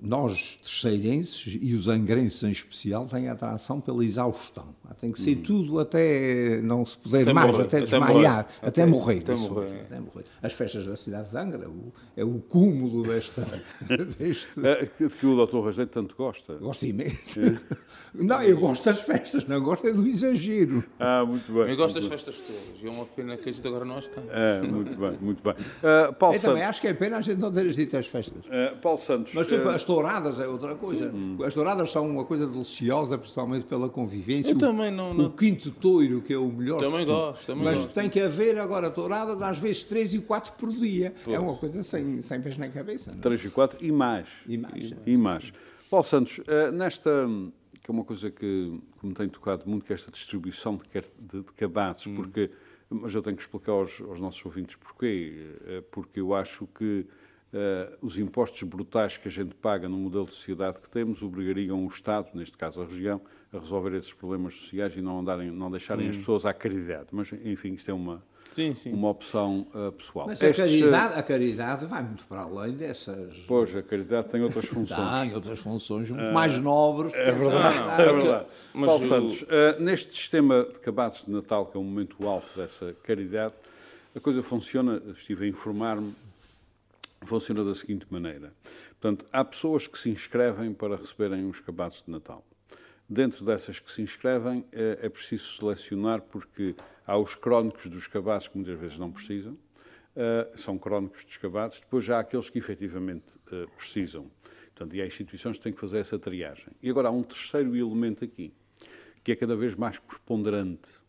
Nós, terceirenses, e os angrenses em especial, têm a atração pela exaustão. Tem que ser uhum. tudo até não se poder até mais, morrer, até desmaiar, até, até, morrer, até, morrer, até, morrer, As festas da cidade de Angra o, é o cúmulo desta, deste... É, que o doutor Rajeito tanto gosta. Gosto imenso. É. Não, eu gosto das festas, não gosto é do exagero. Ah, muito bem. Eu gosto das festas todas. É uma pena que a gente agora não está. É, muito bem, muito bem. Uh, Paulo eu Santos... também acho que é pena a gente não ter dito as festas. Uh, Paulo Santos... Mas, tipo, uh... as touradas é outra coisa. Sim. As touradas são uma coisa deliciosa, principalmente pela convivência. Eu também não, não... O quinto touro, que é o melhor. Também gosto, também Mas gosto. tem que haver agora touradas, às vezes três e quatro por dia. Pois. É uma coisa sem, sem pés na cabeça. Não? É? Três e quatro e mais. E mais. E, mais. Paulo Santos, eh, nesta que é uma coisa que, que me tem tocado muito, que é esta distribuição de, de, de cabazes, hum. porque, mas eu tenho que explicar aos, aos nossos ouvintes porquê, eh, porque eu acho que Uh, os impostos brutais que a gente paga no modelo de sociedade que temos obrigariam o Estado, neste caso a região, a resolver esses problemas sociais e não, andarem, não deixarem hum. as pessoas à caridade. Mas, enfim, isto é uma, sim, sim. uma opção uh, pessoal. Mas Estes, a, caridade, a caridade vai muito para além dessas. Pois, a caridade tem outras funções. Tem outras funções muito uh, mais nobres. É verdade. É verdade. Mas Paulo o... Santos, uh, neste sistema de cabazes de Natal, que é o momento alto dessa caridade, a coisa funciona, estive a informar-me, funciona da seguinte maneira. Portanto, há pessoas que se inscrevem para receberem os cabazes de Natal. Dentro dessas que se inscrevem, é, é preciso selecionar, porque há os crónicos dos cabazes que muitas vezes não precisam, uh, são crónicos dos cabazes, depois há aqueles que efetivamente uh, precisam. Portanto, e há instituições que têm que fazer essa triagem. E agora há um terceiro elemento aqui, que é cada vez mais preponderante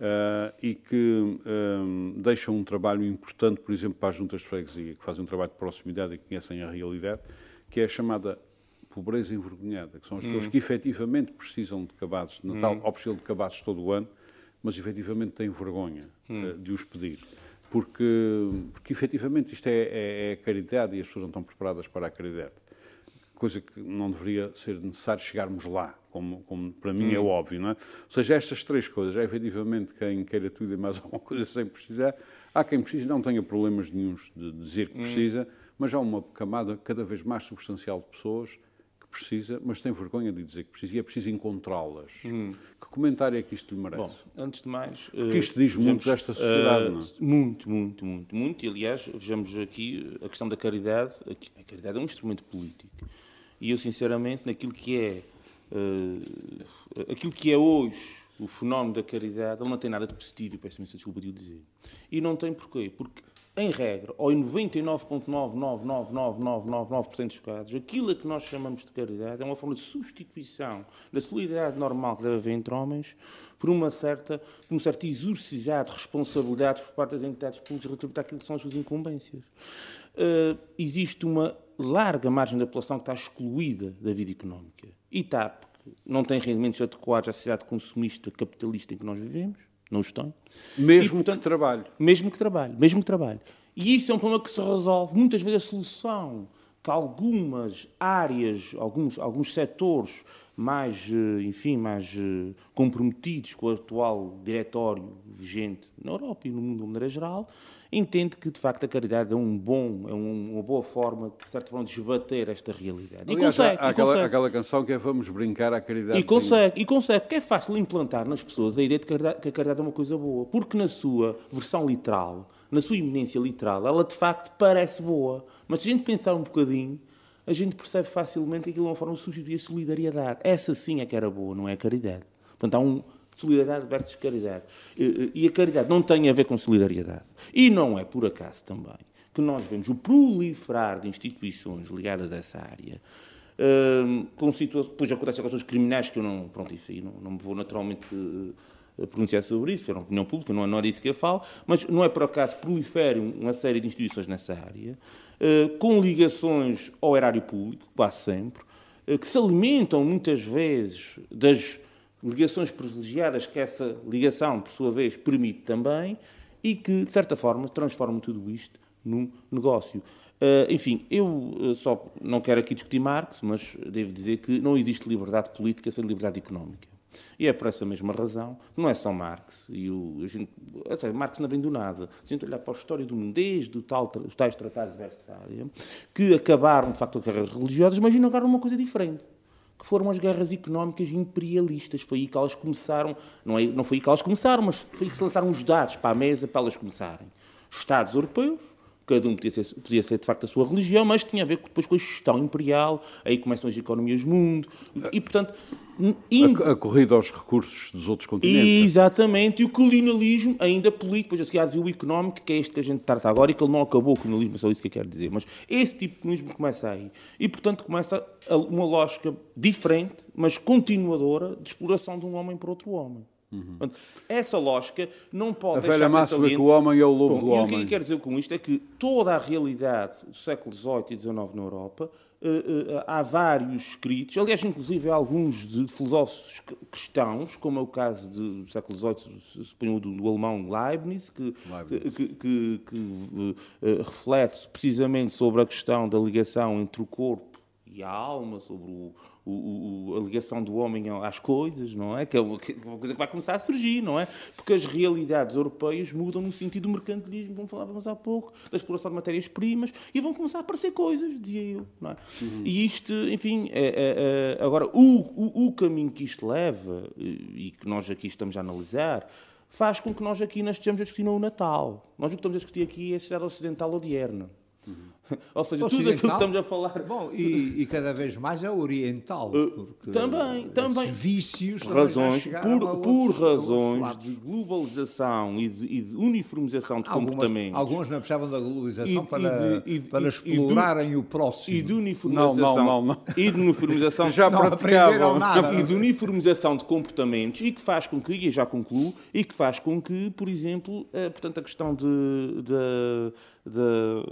uh, e que um, deixa um trabalho importante, por exemplo, para as juntas de freguesia, que fazem um trabalho de proximidade e conhecem a realidade, que é a chamada pobreza envergonhada, que são as pessoas hum. que efetivamente precisam de cabazes de Natal, hum. precisam de cabazes todo o ano, mas efetivamente têm vergonha hum. uh, de os pedir. Porque, porque efetivamente isto é, é, é caridade e as pessoas não estão preparadas para a caridade. Coisa que não deveria ser necessário chegarmos lá, como, como para mim é hum. óbvio, não é? Ou seja, estas três coisas, é efetivamente quem queira tudo e mais alguma coisa sem precisar, há quem precise não tenha problemas nenhums de dizer que hum. precisa, mas há uma camada cada vez mais substancial de pessoas precisa, mas tem vergonha de dizer que precisa e é preciso encontrá-las. Hum. Que comentário é que isto lhe merece? Bom, antes de mais... Porque isto diz vejamos, muito desta sociedade, uh, não é? Muito, muito, muito, muito. E, aliás, vejamos aqui a questão da caridade. A caridade é um instrumento político. E eu, sinceramente, naquilo que é... Uh, aquilo que é hoje o fenómeno da caridade, ele não tem nada de positivo, peço imensa desculpa de o dizer. E não tem porquê. Porque em regra, ou em 99,99999% dos casos, aquilo a que nós chamamos de caridade é uma forma de substituição da solidariedade normal que deve haver entre homens por uma certa, por um certo exorcizar de responsabilidades por parte das entidades públicas relativamente àquilo que são as suas incumbências. Uh, existe uma larga margem da população que está excluída da vida económica. E está, porque não tem rendimentos adequados à sociedade consumista capitalista em que nós vivemos não os tem. Mesmo e, portanto, que trabalhe. Mesmo que trabalhe, mesmo que trabalhe. E isso é um problema que se resolve. Muitas vezes a solução que algumas áreas, alguns, alguns setores mais, eh, enfim, mais eh, comprometidos com o atual diretório vigente na Europa e no mundo de maneira geral, entende que, de facto, a caridade é um bom, é uma boa forma, de certa forma, de esbater esta realidade. Aliás, e consegue. Há, há aquela, consegue. aquela canção que é Vamos Brincar à Caridade. E consegue, e consegue, porque é fácil implantar nas pessoas a ideia de que a, caridade, que a caridade é uma coisa boa, porque na sua versão literal, na sua iminência literal, ela de facto parece boa. Mas se a gente pensar um bocadinho, a gente percebe facilmente que aquilo é uma forma de substituir a solidariedade. Essa sim é que era boa, não é a caridade. Portanto, há um solidariedade versus caridade. E a caridade não tem a ver com solidariedade. E não é por acaso também que nós vemos o proliferar de instituições ligadas a essa área, hum, com situações, depois acontecem coisas criminais que eu não, pronto, isso aí não, não me vou naturalmente uh, pronunciar sobre isso, é uma opinião pública, não não é disso que eu falo, mas não é por acaso proliferem uma série de instituições nessa área, uh, com ligações ao erário público, quase sempre, uh, que se alimentam muitas vezes das ligações privilegiadas que essa ligação, por sua vez, permite também e que, de certa forma, transforma tudo isto num negócio. Uh, enfim, eu só não quero aqui discutir Marx, mas devo dizer que não existe liberdade política sem liberdade económica. E é por essa mesma razão, não é só Marx, e o, a gente, seja, Marx não vem do nada. Se a gente olhar para a história do mundo, desde o tal, os tais tratados de Westfália, que acabaram, de facto, as guerras religiosas, mas inauguraram uma coisa diferente que foram as guerras económicas imperialistas. Foi aí que elas começaram, não, é, não foi aí que elas começaram, mas foi aí que se lançaram os dados para a mesa para elas começarem. Estados europeus, cada um podia ser, podia ser de facto a sua religião, mas tinha a ver depois com a gestão imperial, aí começam as economias do mundo, e portanto... Indo... A, a, corrida aos recursos dos outros continentes. É? Exatamente, e o colonialismo ainda político, depois a seguir o económico, que é este que a gente trata agora, e que ele não acabou o colonialismo, é só isso que eu quero dizer, mas esse tipo de colonialismo começa aí. E portanto começa uma lógica diferente, mas continuadora, de exploração de um homem por outro homem. Uhum. Essa lógica não pode a velha máxima que o homem é o lobo Bom, do homem. E o que eu quero dizer com isto é que toda a realidade do século XVIII e XIX na Europa há vários escritos, aliás, inclusive alguns de filósofos cristãos, como é o caso do século XVIII, suponho, do, do alemão Leibniz, que, Leibniz. que, que, que reflete precisamente sobre a questão da ligação entre o corpo e a alma, sobre o, o, o, a ligação do homem às coisas, não é? Que é uma, coisa que vai começar a surgir, não é? Porque as realidades europeias mudam no sentido do mercantilismo, como falávamos há pouco, da exploração de matérias-primas, e vão começar a aparecer coisas, dizia eu, não é? Uhum. E isto, enfim, é, é, é, agora, o, o, o caminho que isto leva, e que nós aqui estamos a analisar, faz com que nós aqui não estejamos a discutir no Natal. Nós o que estamos a discutir aqui é a sociedade ocidental odierna. Uhum. Ou seja, tudo aquilo que estamos a falar. Bom, e, e cada vez mais é oriental. Uh, porque também, também. Vícios razões, por, por razões de globalização e de, e de uniformização de Algumas, comportamentos. Alguns não precisavam da globalização e, para, e de, para explorarem o próximo. E de uniformização. Não, não, não. E de uniformização. já praticavam. Nada. E de uniformização de comportamentos e que faz com que, e já concluo, e que faz com que, por exemplo, eh, portanto, a questão de, de da,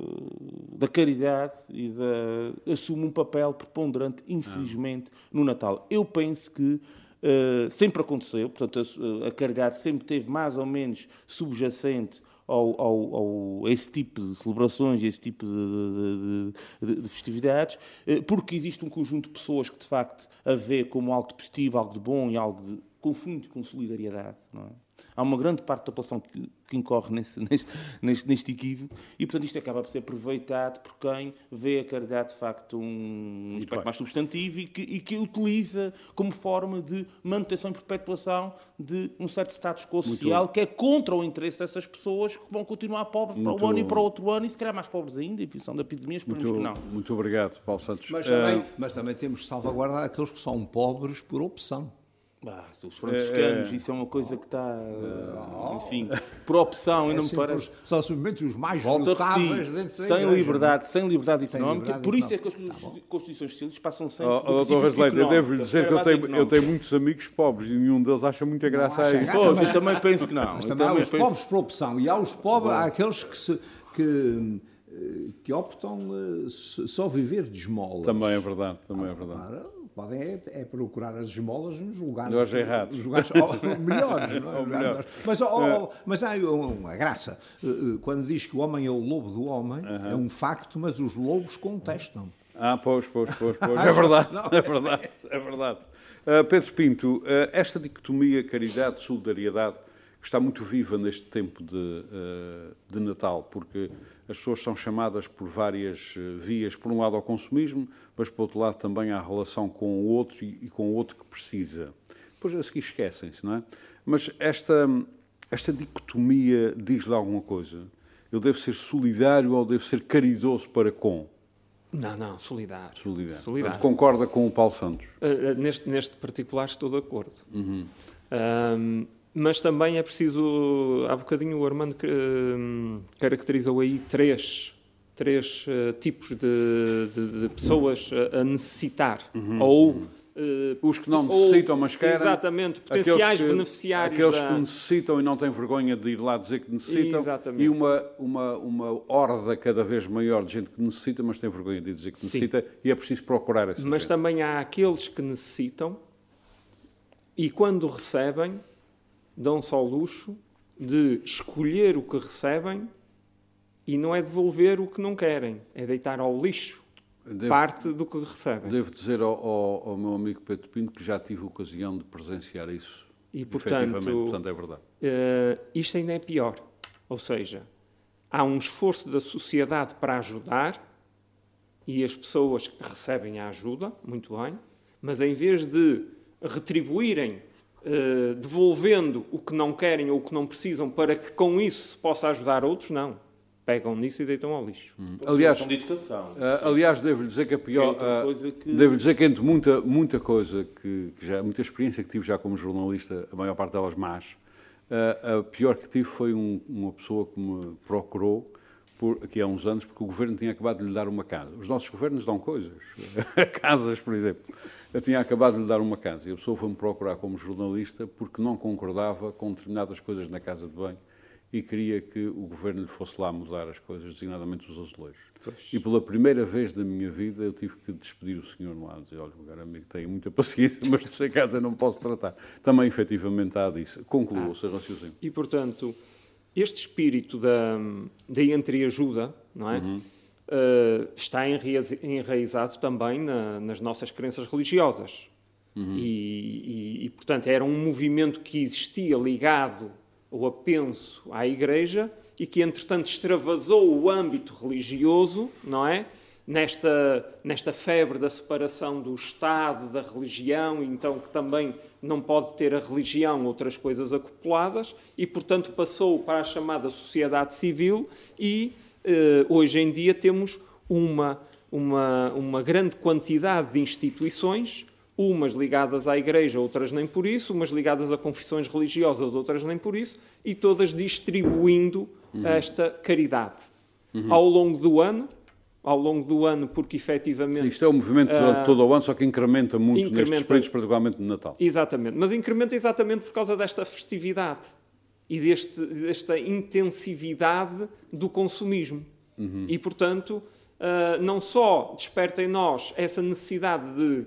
da caridade e da, assume um papel preponderante, infelizmente, no Natal. Eu penso que uh, sempre aconteceu, portanto, a, a, caridade sempre teve mais ou menos subjacente ao, ao, ao, esse tipo de celebrações, esse tipo de, de, de, de, festividades, eh, porque existe um conjunto de pessoas que, de facto, a vê como algo de positivo, algo de bom e algo de confunde com solidariedade. Não é? Há uma grande parte da população que, que incorre nesse, neste, neste equívoco e, portanto, isto acaba por ser aproveitado por quem vê a caridade, de facto, um aspecto mais substantivo e que, e que utiliza como forma de manutenção e perpetuação de um certo status quo social Muito que é contra o interesse dessas pessoas que vão continuar pobres Muito para o ano e para o outro ano e, se calhar, mais pobres ainda, em função da epidemia, esperemos Muito, que não. Muito obrigado, Paulo Santos. Mas também, uh... mas também temos que salvaguardar aqueles que são pobres por opção. Ah, os franciscanos, é, isso é uma coisa que está, enfim, por opção, é e não me parece. São simplesmente os mais Volta notáveis dentro sem igreja, liberdade, não? sem liberdade económica. Liberdade por isso é que as tá constituições socialistas passam sempre. Oh, oh, eu devo dizer que eu tenho, eu tenho muitos amigos pobres e nenhum deles acha muita graça a isso. Pois, eu também penso que não. Mas também há os penso... pobres por opção e há os pobres, há aqueles que se. Que, que optam uh, só viver de esmolas. Também é verdade, também é verdade. Podem é, é, procurar as esmolas nos lugares, nos errados. Nos lugares oh, melhores. Não é? melhor. Mas, oh, oh, mas há uma graça. Eh, eh, quando diz que o homem é o lobo do homem, é um facto, mas os lobos contestam. Ah, pois, pois, pois, pois. É verdade, é verdade, é verdade. Uh, Pedro Pinto, uh, esta dicotomia caridade-solidariedade que está muito viva neste tempo de, uh, de Natal, porque as pessoas são chamadas por várias vias, por um lado ao consumismo, mas por outro lado também à relação com o outro e com o outro que precisa. Depois a seguir esquecem-se, não é? Mas esta, esta dicotomia diz-lhe alguma coisa? Eu devo ser solidário ou devo ser caridoso para com? Não, não, solidário. Solidário. solidário. Concorda com o Paulo Santos? Uh, neste, neste particular estou de acordo. Uhum. Um, mas também é preciso. Há bocadinho o Armando uh, caracterizou aí três três uh, tipos de, de, de, pessoas a necessitar. Uhum. Ou. Uh, os que não necessitam, ou, mas querem. Exatamente, potenciais que, beneficiários. Aqueles da... que necessitam e não têm vergonha de ir lá dizer que necessitam. Exatamente. E uma, uma, uma horda cada vez maior de gente que necessita, mas tem vergonha de dizer que necessita, Sim. e é preciso procurar essa Mas gente. também há aqueles que necessitam e quando recebem, dão-se ao luxo de escolher o que recebem e não é devolver o que não querem, é deitar ao lixo devo, parte do que recebem. Devo dizer ao, ao, ao, meu amigo Pedro Pinto que já tive ocasião de presenciar isso. E, portanto, portanto é verdade. Uh, isto ainda é pior. Ou seja, há um esforço da sociedade para ajudar e as pessoas recebem a ajuda, muito bem, mas em vez de retribuírem uh, devolvendo o que não querem ou o que não precisam para que com isso se possa ajudar outros, não pegam nisso e deitam ao lixo. Hum. Aliás, de educação. Uh, aliás, devo-lhe dizer que a pior. Uh, que... Devo dizer que entre muita, muita coisa, que, que, já, muita experiência que tive já como jornalista, a maior parte delas más, uh, a pior que tive foi um, uma pessoa que me procurou por, aqui há uns anos, porque o governo tinha acabado de lhe dar uma casa. Os nossos governos dão coisas, casas, por exemplo. Eu tinha acabado de lhe dar uma casa e a pessoa foi-me procurar como jornalista porque não concordava com determinadas coisas na casa de banho e queria que o governo lhe fosse lá mudar as coisas, designadamente os azulejos. Pois. E pela primeira vez da minha vida eu tive que despedir o senhor lá, dizer, olha, meu amigo, tenho muita paciência, mas de ser casa eu não posso tratar. Também, efetivamente, há disso. Concluiu ah. raciocínio. E, portanto, este espírito da, da entreajuda, não é? Uhum. Uh, está enraizado também na, nas nossas crenças religiosas. Uhum. E, e, e, portanto, era um movimento que existia ligado ou apenso à Igreja e que, entretanto, extravasou o âmbito religioso, não é? Nesta, nesta febre da separação do Estado, da religião, então que também não pode ter a religião outras coisas acopladas, e, portanto, passou para a chamada sociedade civil e, eh, hoje em dia, temos uma, uma, uma grande quantidade de instituições umas ligadas à Igreja, outras nem por isso, umas ligadas a confissões religiosas, outras nem por isso, e todas distribuindo uhum. esta caridade. Uhum. Ao longo do ano, ao longo do ano, porque efetivamente... Sim, isto é um movimento uh, todo o ano, só que incrementa muito incrementa, nestes períodos, particularmente no Natal. Exatamente, mas incrementa exatamente por causa desta festividade e deste, desta intensividade do consumismo. Uhum. E, portanto, uh, não só desperta em nós essa necessidade de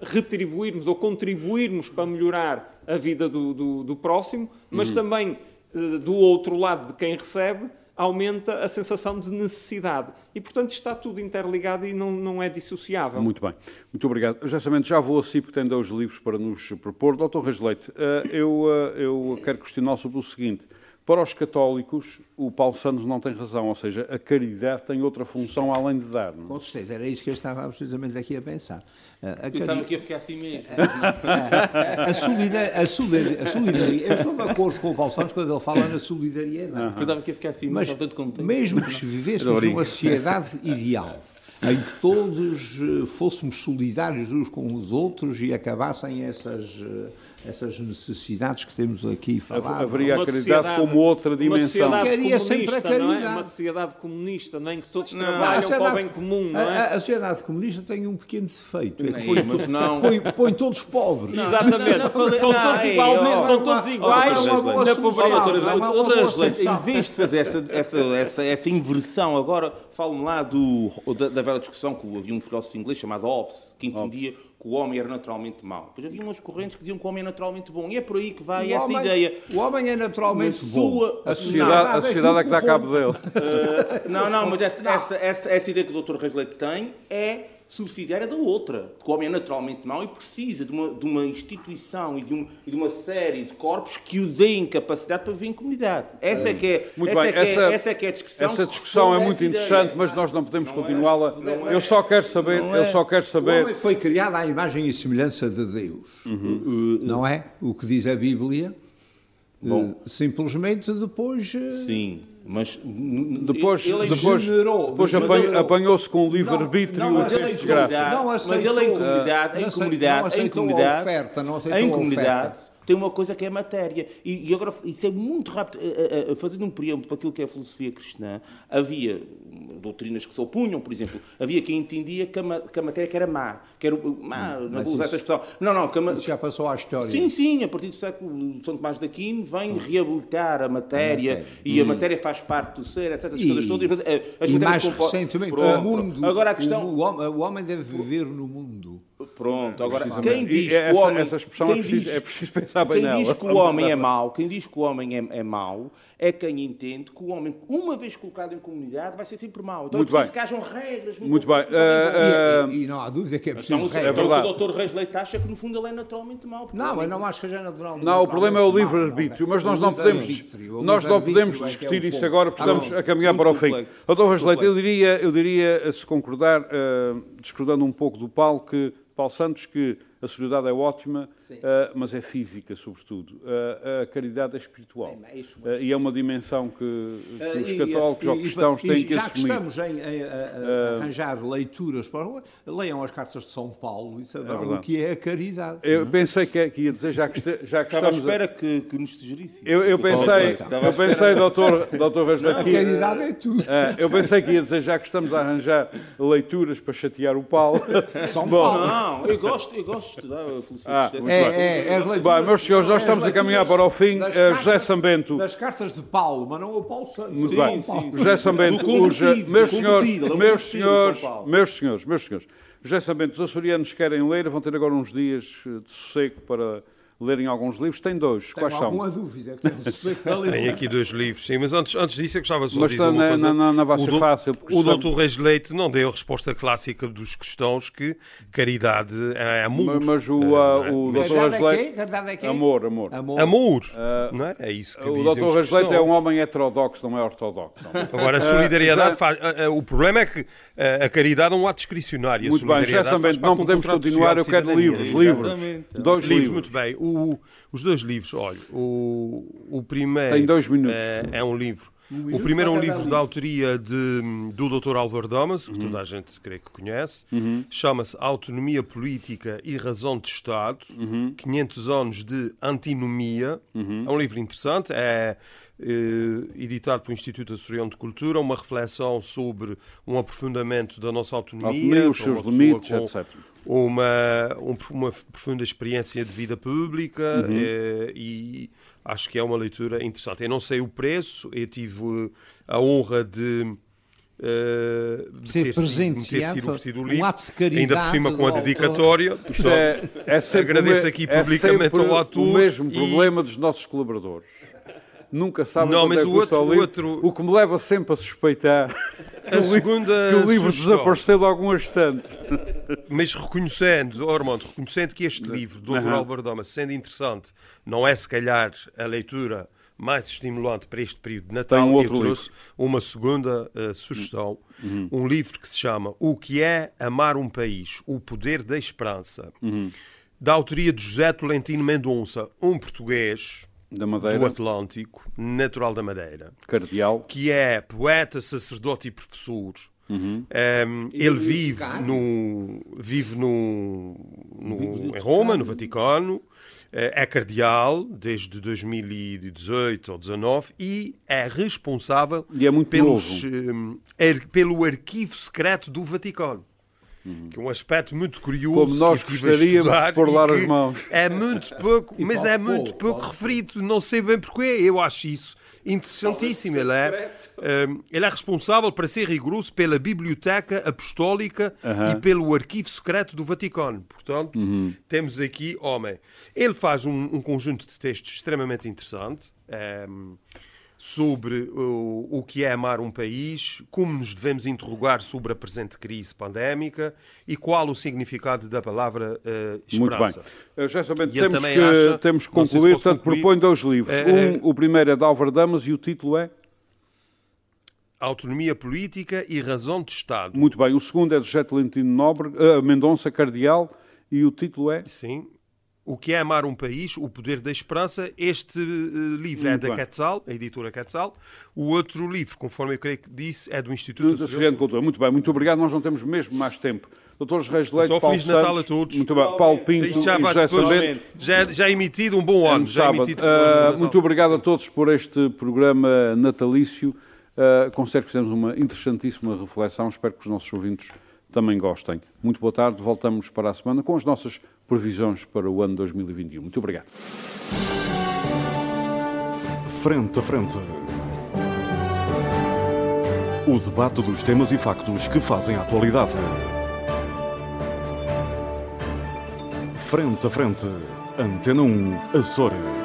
retribuirmos ou contribuirmos para melhorar a vida do, do, do próximo, mas uhum. também eh, do outro lado de quem recebe aumenta a sensação de necessidade. E, portanto, está tudo interligado e não, não é dissociável. Muito bem. Muito obrigado. Justamente, já vou assim, porque tem dois livros para nos propor. Doutor Reis Leite, eh, eu, eh, eu quero questionar sobre o seguinte. Para os católicos, o Paulo Santos não tem razão, ou seja, a caridade tem outra função além de dar. Não? É? Com certeza, era isso que eu estava precisamente aqui a pensar. A Pensava que ia ficar assim mesmo. A, solidariedade, a, solidariedade, eu estou de acordo com o Paulo Santos quando ele fala na solidariedade. Uhum. Pensava que ia ficar assim mas, tanto como tem. Mesmo que vivêssemos numa sociedade ideal, em que todos eh, fôssemos solidários uns com os outros e acabassem essas eh, essas necessidades que temos aqui falado. Haveria a caridade como outra dimensão. Uma sociedade sempre a caridade. Não é? Uma sociedade comunista, não é? em que todos não, trabalham para o bem comum, não é? A, a, sociedade comunista tem um pequeno defeito. É põe, mas não... põe, põe todos pobres. Não, Exatamente. Não, não, são todos igualmente, são todos iguais na pobreza. Em vez de fazer essa, essa, essa, essa inversão, agora falo-me lá do, da, da velha discussão que havia um filósofo inglês chamado Hobbes, que entendia que o homem era naturalmente mau. Depois havia umas correntes que diziam que o homem é naturalmente bom. E é por aí que vai o essa homem, ideia. O homem é naturalmente bom. A sociedade, a sociedade é que dá cabo dele. Uh, não, não, mas essa, essa, essa, essa ideia que o Dr. Reis Leite tem é subsidiária da outra. Que o homem é naturalmente mau e precisa de uma, de uma instituição e de, um, e de uma série de corpos que o deem capacidade para viver em comunidade. Essa é que é, muito essa bem, é, que é- essa, é, essa é que é a discussão. Essa discussão é muito interessante, mas nós não podemos continuá-la. É, eu só quero saber, eu só quero saber. O homem foi criado à imagem e semelhança de Deus, uhum. não é? O que diz a Bíblia. Bom. Simplesmente depois. Eh, Sim. Mas depois, ele depois, generou, depois apanhou-se com o livre-arbítrio não, mas, ele não mas ele em comunidade, em comunidade, em comunidade, oferta, em comunidade, tem uma coisa que é matéria. E, e agora, isso é muito rápido. Fazendo um preâmbulo para aquilo que é a filosofia cristã, havia doutrinas que se opunham, por exemplo. Havia quem entendia que a, que matéria que era má. Que era má, hum, não vou usar essa expressão. Não, não. Que já passou à história. Sim, sim. A partir do século São Tomás de Aquino vem hum. reabilitar a matéria, matéria. e hum. a matéria faz parte do ser, etc. As e, coisas todas. As e mais recentemente, o mundo. Agora a questão... O, o homem deve viver no mundo. Pronto, agora quem diz essa, que o homem. Essa expressão é preciso, diz, é preciso pensar bem quem nela. Diz que o homem é mau, quem diz que o homem é, é mau é quem entende que o homem, uma vez colocado em comunidade, vai ser sempre mau. Então muito é preciso bem. que hajam regras. Muito, muito bem. Uh, e, e, não há dúvida que é preciso então, regras. Então, é o Dr. Reis Leite acha que no fundo ele é naturalmente mau. Não, mas não acho que seja naturalmente Não, o problema é o livre-arbítrio, mas nós não podemos, nós não podemos discutir isso agora, precisamos a caminhar para o fim. Dr. Reis Leite, eu diria, eu diria, se concordar, discordando um pouco do Paulo, que Paulo Santos que a solidariedade é ótima, uh, mas é física, sobretudo. Uh, a caridade é espiritual. É, é uh, e é uma dimensão que, que os católicos ou cristãos têm que assumir. Já que estamos em, em a, arranjar leituras, para, leiam as cartas de São Paulo e saberão é o que é a caridade. Eu pensei que, que ia dizer, já que, já que Estava estamos... à espera que, que nos sugerisse. Eu, eu pensei, eu pensei doutor, doutor Vasco, A caridade é tudo. eu pensei que ia dizer, já que estamos a arranjar leituras para chatear o Paulo. São Paulo. Não, eu gosto, eu gosto Ah. É, é, é as leituras- Bem, meus senhores, nós é estamos a caminhar para o fim. das Eh, cartas- José Sambento. Das cartas de Paulo, mas não é o Paulo Santos. Muito Sim, bem. Paulo. José Sambento, os, meus senhores, é meus senhores, meus senhores, meus senhores, José Sambento, os açorianos querem ler, vão ter agora uns dias eh, de sossego para lerem alguns livros. Tem dois, Tenho quais são? alguma dúvida. não é. Tenho aqui dois livros, sim, mas antes, antes disso eu gostava só de dizer uma na, coisa. na, na, vai ser o, do- fácil. o estamos- doutor Reis Leite não deu a resposta clássica dos cristãos que caridade é amor. Mas, mas o, É, o mas- doutor Caridade é Reis quê? Caridade é quê? Amor, amor. Amor. Amor, Ah, não é? É isso que O dizem doutor os Reis Leite é um homem heterodoxo, não é ortodoxo. Agora, a solidariedade já- faz. a- O problema é que a, a caridade é um ato discricionário. a Muito bem, José solidariedade faz Sambento, parte não de podemos continuar. Eu quero livros, livros. Dois Livros, livros. muito bem. O- os dois livros, olha, o, o primeiro Tem dois minutos. É, é um livro. o primeiro é um livro da autoria de, do Dr. Álvaro Damas, que Uhum. toda a gente creio que conhece. Chama-se Autonomia Política e Razão de Estado, Uhum. 500 anos de antinomia. É um livro interessante, é eh, editado pelo Instituto Açoriano de Cultura, uma reflexão sobre um aprofundamento da nossa autonomia, Autonomia, os seus limites, com- etc. uma, um- uma profunda experiência de vida pública Uhum. eh, e acho que é uma leitura interessante. Eu não sei o preço, eu tive a honra de, eh, de Ser ter, sido, de ter sido oferecido o livro, ainda por cima com a dedicatória. Isto Portanto, é, é agradeço aqui é publicamente ao ator o mesmo e- problema dos nossos colaboradores. Nunca sabem Não, mas é que o outro- livro, outro- o que me leva sempre a suspeitar que, A o, li- segunda que o livro sugestão. desapareceu de algum instante. Mas reconhecendo, Armando, reconhecendo que este livro, do Dr. Aham. Álvaro Doma, sendo interessante, não é se calhar a leitura mais estimulante para este período de Natal, um eu trouxe uma segunda eh, sugestão, Uhum. um livro que se chama O que é amar um país? O poder da esperança, Uhum. da autoria de José Tolentino Mendonça, um português Da do Madeira, Atlântico, natural da Madeira cardeal. que é poeta, sacerdote e professor. Uhum. Um, ele vive, no, vive no, no- em Roma, no Vaticano, eh, é cardeal desde 2018 ou 2019 e é responsável E é muito pelos, um, ar- pelo arquivo secreto do Vaticano. Que é um aspecto muito curioso Como nós gostaríamos de pôr lá as mãos. É muito pouco, mas é muito pouco pode. referido. Não sei bem porquê. Eu acho isso interessantíssimo. Ele é, um, ele é responsável, para ser rigoroso, pela Biblioteca Apostólica e pelo Arquivo Secreto do Vaticano. Portanto, Uhum. temos aqui homem. Ele faz um, um conjunto de textos extremamente interessante. um, sobre o, o que é amar um país, como nos devemos interrogar sobre a presente crise pandémica e qual o significado da palavra eh, Muito bem. esperança. Eh, E ele temos também que, acha- temos que se concluir, posso portanto, concluir. propõe dois livros. Eh, Um, o primeiro é de Álvaro Damas e o título é? Autonomia política e razão de Estado. Muito bem. O segundo é de José Tolentino Nobre, Mendonça, cardeal, e o título é? Sim. O que é amar um país, o poder da esperança. Este eh, livro é Muito da bem. Quetzal, a editora Quetzal. O outro livro, conforme eu creio que disse, é do Instituto Açoriano Açoriano de Cultura. Muito bem, muito obrigado. Nós não temos mesmo mais tempo. Doutores Reis de Leite, Então, Paulo Feliz Natal Santos, a todos. Muito bem. Paulo Pinto já e José depois. Sambento. Já, já é emitido um bom ano. no Já é emitido Natal. muito obrigado a todos por este programa natalício. Uh, considero que fizemos uma interessantíssima reflexão. Espero que os nossos ouvintes também gostem. Muito boa tarde. Voltamos para a semana com as nossas previsões para o ano 2021. Muito obrigado. Frente a frente. O debate dos temas e factos que fazem a atualidade. Frente a frente. Antena 1, Açores.